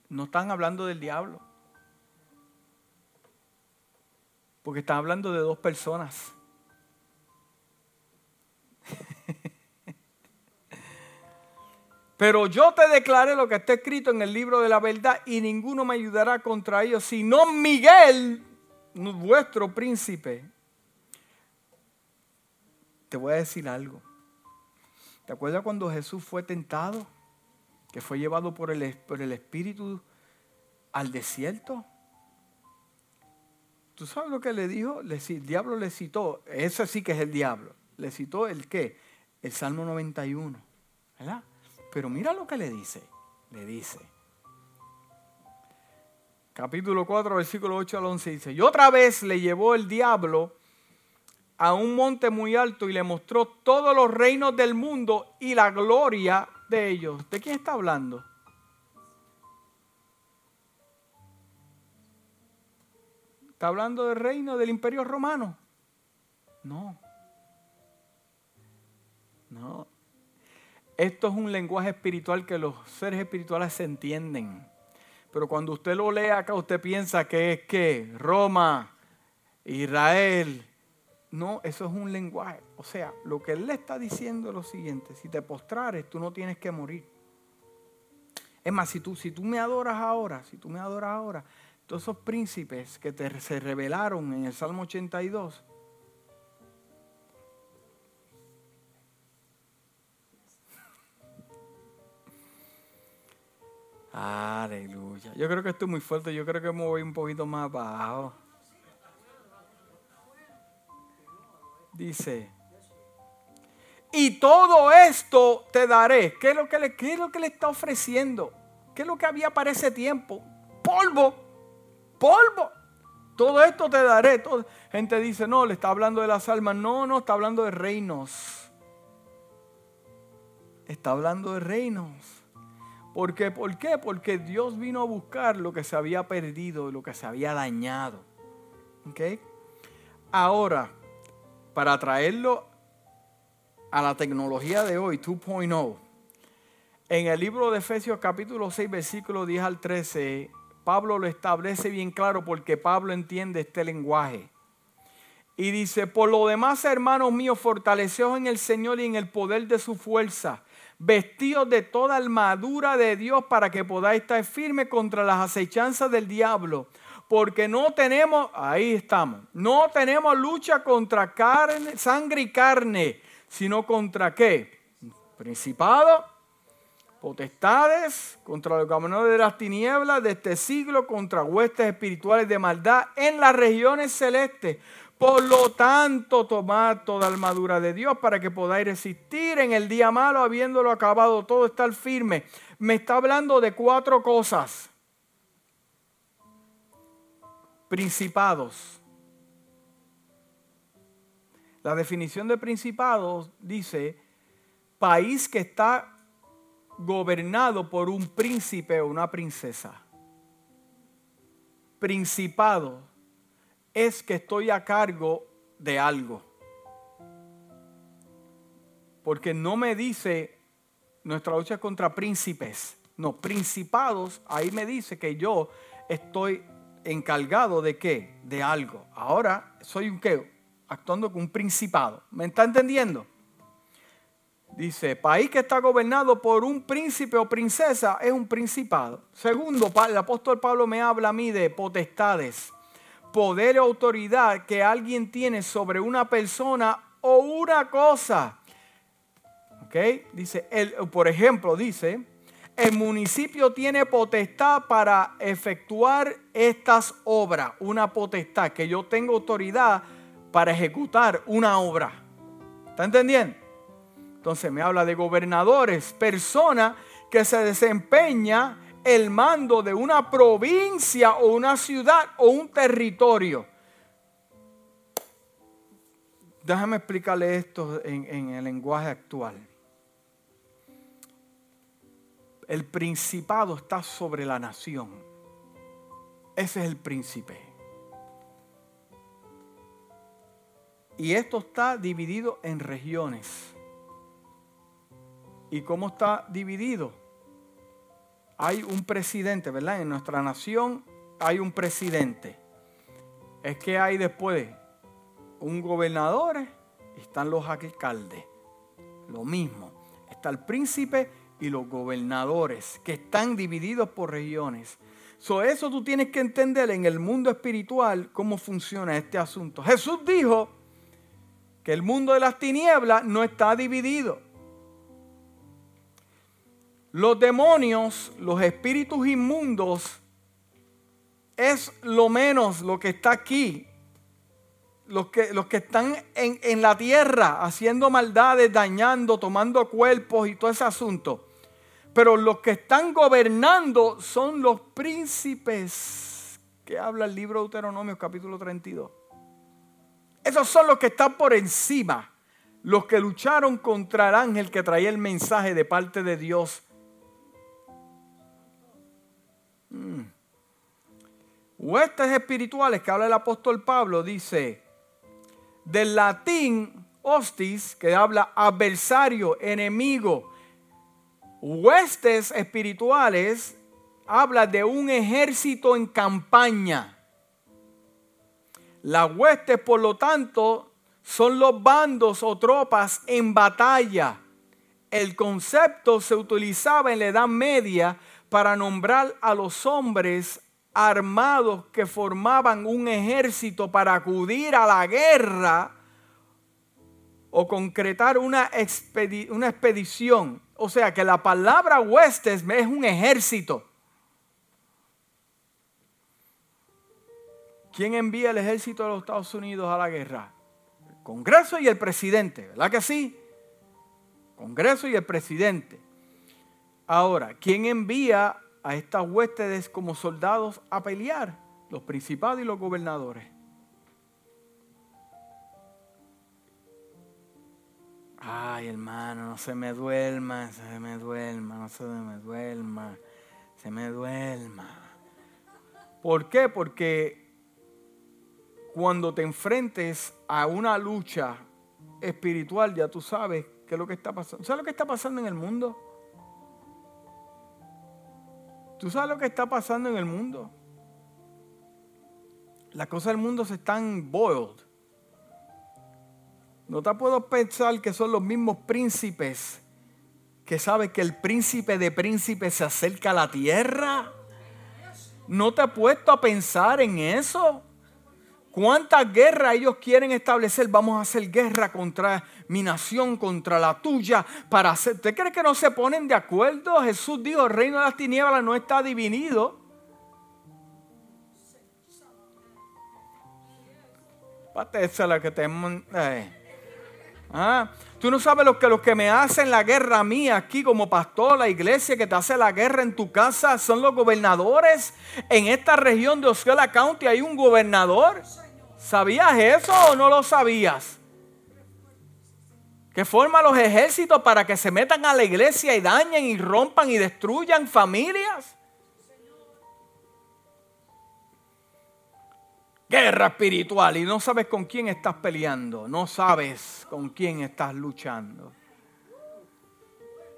S1: no están hablando del diablo. Porque están hablando de dos personas. <laughs> Pero yo te declaré lo que está escrito en el libro de la verdad y ninguno me ayudará contra ellos, sino Miguel, vuestro príncipe. Te voy a decir algo. ¿Te acuerdas cuando Jesús fue tentado? Que fue llevado por el, por el Espíritu al desierto. ¿Tú sabes lo que le dijo? el diablo le citó, ese sí que es el diablo. Le citó el qué? El Salmo 91. ¿Verdad? Pero mira lo que le dice. Le dice. Capítulo 4, versículo 8 al 11 dice, y otra vez le llevó el diablo a un monte muy alto y le mostró todos los reinos del mundo y la gloria de ellos. ¿De quién está hablando? ¿Está hablando del reino del imperio romano? No. No. Esto es un lenguaje espiritual que los seres espirituales se entienden. Pero cuando usted lo lee acá, usted piensa que es que Roma, Israel. No, eso es un lenguaje. O sea, lo que él le está diciendo es lo siguiente: si te postrares, tú no tienes que morir. Es más, si tú, si tú me adoras ahora, si tú me adoras ahora, todos esos príncipes que te, se revelaron en el Salmo 82, Aleluya. Yo creo que estoy muy fuerte. Yo creo que me voy un poquito más abajo. Dice. Y todo esto te daré. ¿Qué es, lo que le, ¿Qué es lo que le está ofreciendo? ¿Qué es lo que había para ese tiempo? Polvo. Polvo. Todo esto te daré. Gente dice, no, le está hablando de las almas. No, no, está hablando de reinos. Está hablando de reinos. ¿Por qué? ¿Por qué? Porque Dios vino a buscar lo que se había perdido, lo que se había dañado. Ahora, para traerlo a la tecnología de hoy, 2.0, en el libro de Efesios capítulo 6, versículo 10 al 13, Pablo lo establece bien claro porque Pablo entiende este lenguaje. Y dice, por lo demás, hermanos míos, fortaleceos en el Señor y en el poder de su fuerza vestidos de toda armadura de Dios para que podáis estar firmes contra las acechanzas del diablo. Porque no tenemos, ahí estamos, no tenemos lucha contra carne, sangre y carne, sino contra qué? Principado, potestades, contra los caminos de las tinieblas de este siglo, contra huestes espirituales de maldad en las regiones celestes. Por lo tanto, tomad toda armadura de Dios para que podáis resistir en el día malo, habiéndolo acabado todo, estar firme. Me está hablando de cuatro cosas. Principados. La definición de principados dice país que está gobernado por un príncipe o una princesa. Principado es que estoy a cargo de algo. Porque no me dice nuestra lucha contra príncipes, no, principados, ahí me dice que yo estoy encargado de qué? De algo. Ahora soy un qué? Actuando como un principado. ¿Me está entendiendo? Dice, país que está gobernado por un príncipe o princesa es un principado. Segundo, el apóstol Pablo me habla a mí de potestades poder y autoridad que alguien tiene sobre una persona o una cosa. ¿Ok? Dice, el, por ejemplo, dice, el municipio tiene potestad para efectuar estas obras, una potestad, que yo tengo autoridad para ejecutar una obra. ¿Está entendiendo? Entonces me habla de gobernadores, personas que se desempeña el mando de una provincia o una ciudad o un territorio. Déjame explicarle esto en, el lenguaje actual. El principado está sobre la nación. Ese es el príncipe. Y esto está dividido en regiones. ¿Y cómo está dividido? hay un presidente, ¿verdad? En nuestra nación hay un presidente. Es que hay después un gobernador y están los alcaldes. Lo mismo. Está el príncipe y los gobernadores, que están divididos por regiones. So, eso tú tienes que entender en el mundo espiritual cómo funciona este asunto. Jesús dijo que el mundo de las tinieblas no está dividido. Los demonios, los espíritus inmundos, es lo menos lo que está aquí. Los que, los que están en, en la tierra haciendo maldades, dañando, tomando cuerpos y todo ese asunto. Pero los que están gobernando son los príncipes que habla el libro de Deuteronomio capítulo 32. Esos son los que están por encima, los que lucharon contra el ángel que traía el mensaje de parte de Dios. Huestes espirituales que habla el apóstol Pablo dice, del latín hostis, que habla adversario, enemigo, huestes espirituales habla de un ejército en campaña. Las huestes, por lo tanto, son los bandos o tropas en batalla. El concepto se utilizaba en la Edad Media para nombrar a los hombres armados que formaban un ejército para acudir a la guerra o concretar una, una expedición. O sea que la palabra huestes es un ejército. ¿Quién envía el ejército de los Estados Unidos a la guerra? El Congreso y el presidente, ¿verdad que sí? Congreso y el presidente. Ahora, ¿quién envía a estas huestes como soldados a pelear? Los principados y los gobernadores. Ay, hermano, no se me duerma, se me duerma, no se me duerma, se me duerma. ¿Por qué? Porque cuando te enfrentes a una lucha espiritual, ya tú sabes qué es lo que está pasando. ¿Sabes lo que está pasando en el mundo? ¿Tú sabes lo que está pasando en el mundo? Las cosas del mundo se están boiled. No te puedo pensar que son los mismos príncipes que saben que el príncipe de príncipes se acerca a la tierra. ¿No te he puesto a pensar en eso? ¿Cuántas guerras ellos quieren establecer? Vamos a hacer guerra contra mi nación, contra la tuya, para hacer. ¿Usted cree que no se ponen de acuerdo? Jesús dijo, el reino de las tinieblas no está dividido. Esa la que te... Eh. Ah, tú no sabes lo que los que me hacen la guerra a mí aquí como pastor, la iglesia que te hace la guerra en tu casa son los gobernadores. En esta región de Osceola County hay un gobernador. ¿Sabías eso o no lo sabías? Que forma los ejércitos para que se metan a la iglesia y dañen y rompan y destruyan familias. guerra espiritual y no sabes con quién estás peleando, no sabes con quién estás luchando.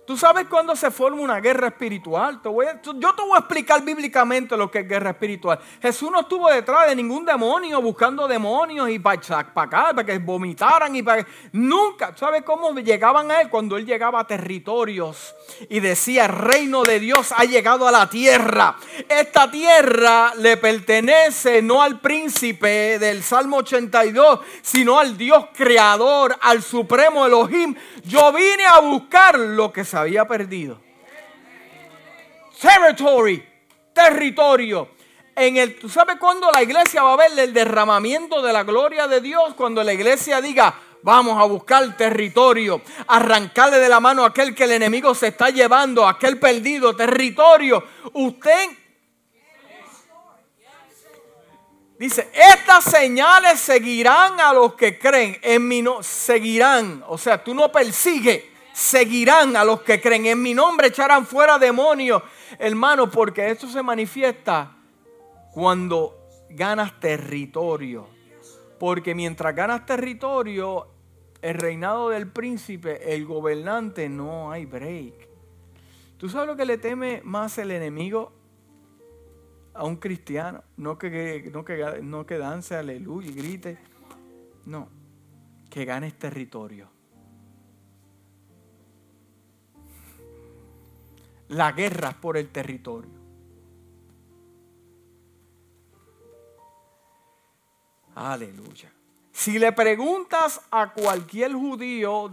S1: ¿Tú sabes cuándo se forma una guerra espiritual? yo te voy a explicar bíblicamente lo que es guerra espiritual. Jesús no estuvo detrás de ningún demonio buscando demonios y para, para acá, para que vomitaran y para Nunca. ¿Sabes cómo llegaban a él? Cuando él llegaba a territorios y decía, el reino de Dios ha llegado a la tierra. Esta tierra le pertenece no al príncipe del Salmo 82, sino al Dios creador, al supremo Elohim. Yo vine a buscar lo que se había perdido. Territory, territorio. En el, ¿Tú sabes cuándo la iglesia va a ver el derramamiento de la gloria de Dios? Cuando la iglesia diga, vamos a buscar territorio, arrancarle de la mano a aquel que el enemigo se está llevando, aquel perdido territorio. Usted Dice, estas señales seguirán a los que creen. En mí no, seguirán. O sea, tú no persigues seguirán a los que creen. En mi nombre echarán fuera demonios, hermano, porque esto se manifiesta cuando ganas territorio. Porque mientras ganas territorio, el reinado del príncipe, el gobernante, no hay break. ¿Tú sabes lo que le teme más el enemigo a un cristiano? No que, no que, no que dance, aleluya y grite. No, que ganes territorio. La guerra por el territorio. Aleluya. Si le preguntas a cualquier judío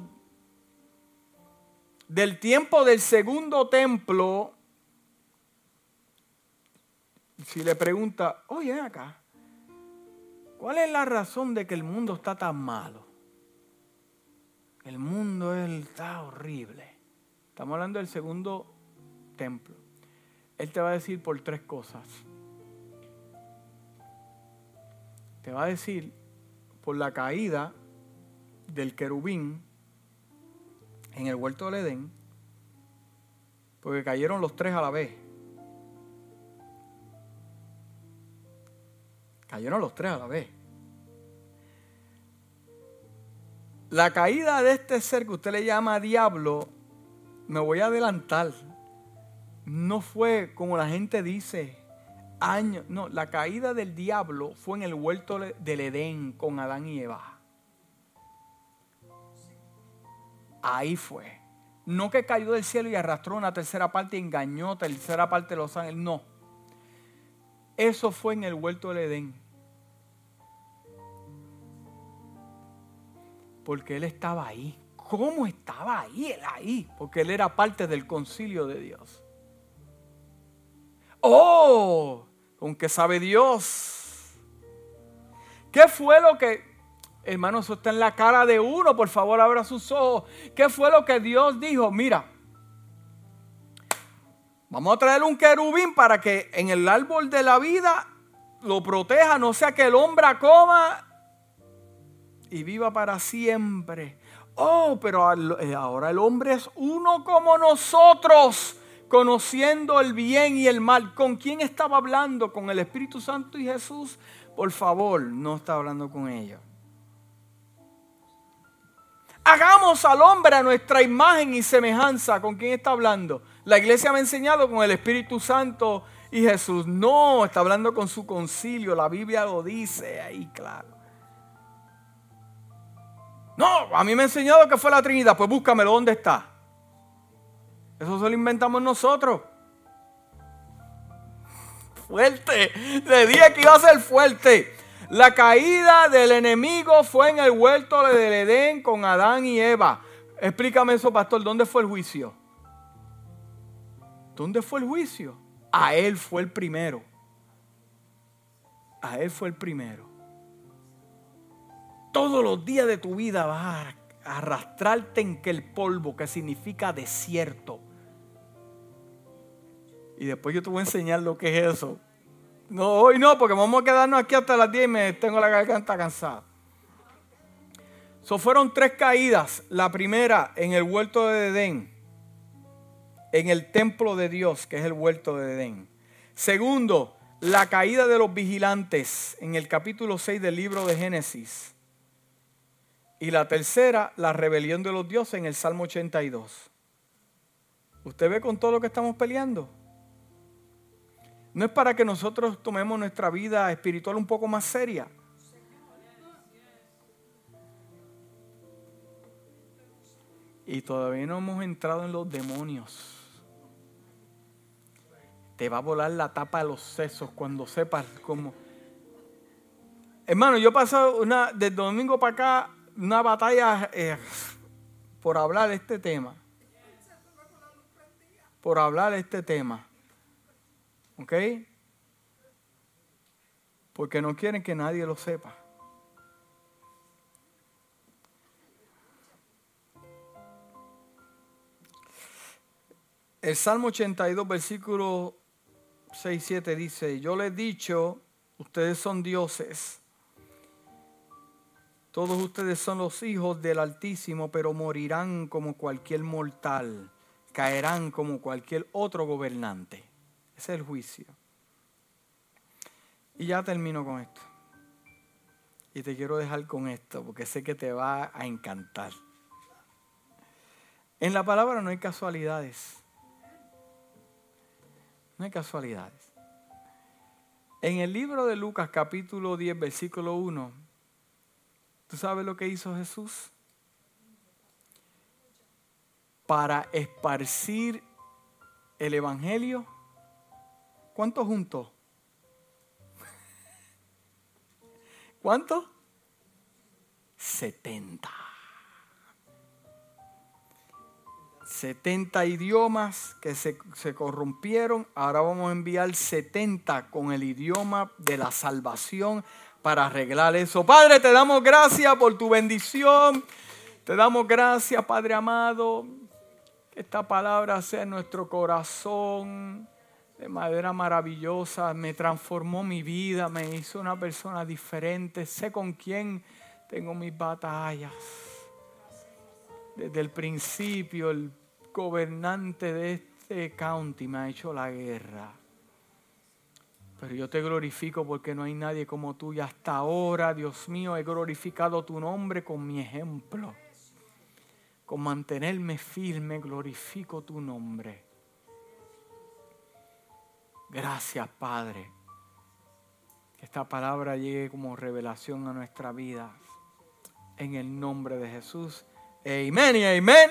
S1: del tiempo del segundo templo, si le pregunta, oye acá, ¿cuál es la razón de que el mundo está tan malo? El mundo está horrible. Estamos hablando del segundo templo. Él te va a decir por tres cosas. Te va a decir por la caída del querubín en el huerto del Edén, porque cayeron los tres a la vez. Cayeron los tres a la vez. La caída de este ser que usted le llama diablo, me voy a adelantar, no fue como la gente dice, años, no, la caída del diablo fue en el huerto del Edén con Adán y Eva. Ahí fue. No que cayó del cielo y arrastró una tercera parte y engañó tercera parte de los ángeles. No. Eso fue en el huerto del Edén. Porque él estaba ahí. ¿Cómo estaba ahí? Él ahí. Porque él era parte del concilio de Dios. Oh, aunque sabe Dios. ¿Qué fue lo que Hermano, eso está en la cara de uno. Por favor, abra sus ojos. ¿Qué fue lo que Dios dijo? Mira, vamos a traer un querubín para que en el árbol de la vida lo proteja, no sea que el hombre coma y viva para siempre. Oh, pero eh, ahora el hombre es uno como nosotros, conociendo el bien y el mal. ¿Con quién estaba hablando? ¿Con el Espíritu Santo y Jesús? Por favor, no está hablando con ellos. Hagamos al hombre a nuestra imagen y semejanza. ¿Con quién está hablando? La iglesia me ha enseñado con el Espíritu Santo y Jesús. No, está hablando con su concilio. La Biblia lo dice ahí, claro. No, a mí me ha enseñado que fue la Trinidad. Pues búscamelo, ¿dónde está? Eso se lo inventamos nosotros. Fuerte. Le dije que iba a ser fuerte. La caída del enemigo fue en el huerto del Edén con Adán y Eva. Explícame eso, pastor. ¿Dónde fue el juicio? ¿Dónde fue el juicio? A él fue el primero. A él fue el primero. Todos los días de tu vida vas a arrastrarte en que el polvo, que significa desierto. Y después yo te voy a enseñar lo que es eso. No, hoy no, porque vamos a quedarnos aquí hasta las 10 y me tengo la garganta cansada. So fueron tres caídas. La primera en el huerto de Edén, en el templo de Dios, que es el huerto de Edén. Segundo, la caída de los vigilantes en el capítulo 6 del libro de Génesis. Y la tercera, la rebelión de los dioses en el Salmo 82. ¿Usted ve con todo lo que estamos peleando? No es para que nosotros tomemos nuestra vida espiritual un poco más seria. Y todavía no hemos entrado en los demonios. Te va a volar la tapa de los sesos cuando sepas cómo. Hermano, yo he pasado una, desde domingo para acá una batalla eh, por hablar este tema. Por hablar este tema. ¿Ok? Porque no quieren que nadie lo sepa. El Salmo 82, versículo 6, 7 dice, yo les he dicho, ustedes son dioses, todos ustedes son los hijos del Altísimo, pero morirán como cualquier mortal, caerán como cualquier otro gobernante. Es el juicio. Y ya termino con esto. Y te quiero dejar con esto, porque sé que te va a encantar. En la palabra no hay casualidades. No hay casualidades. En el libro de Lucas capítulo 10, versículo 1, ¿tú sabes lo que hizo Jesús? Para esparcir el Evangelio. ¿Cuántos juntos? ¿Cuántos? 70. 70 idiomas que se, se, corrompieron. Ahora vamos a enviar 70 con el idioma de la salvación para arreglar eso. Padre, te damos gracias por tu bendición. Te damos gracias, Padre amado. Que esta palabra sea en nuestro corazón de manera maravillosa. Me transformó mi vida, me hizo una persona diferente. Sé con quién tengo mis batallas. Desde el principio, el gobernante de este county me ha hecho la guerra. Pero yo te glorifico porque no hay nadie como tú y hasta ahora, Dios mío, he glorificado tu nombre con mi ejemplo. Con mantenerme firme, glorifico tu nombre. Gracias, Padre. Que esta palabra llegue como revelación a nuestra vida. En el nombre de Jesús. Amén y amén.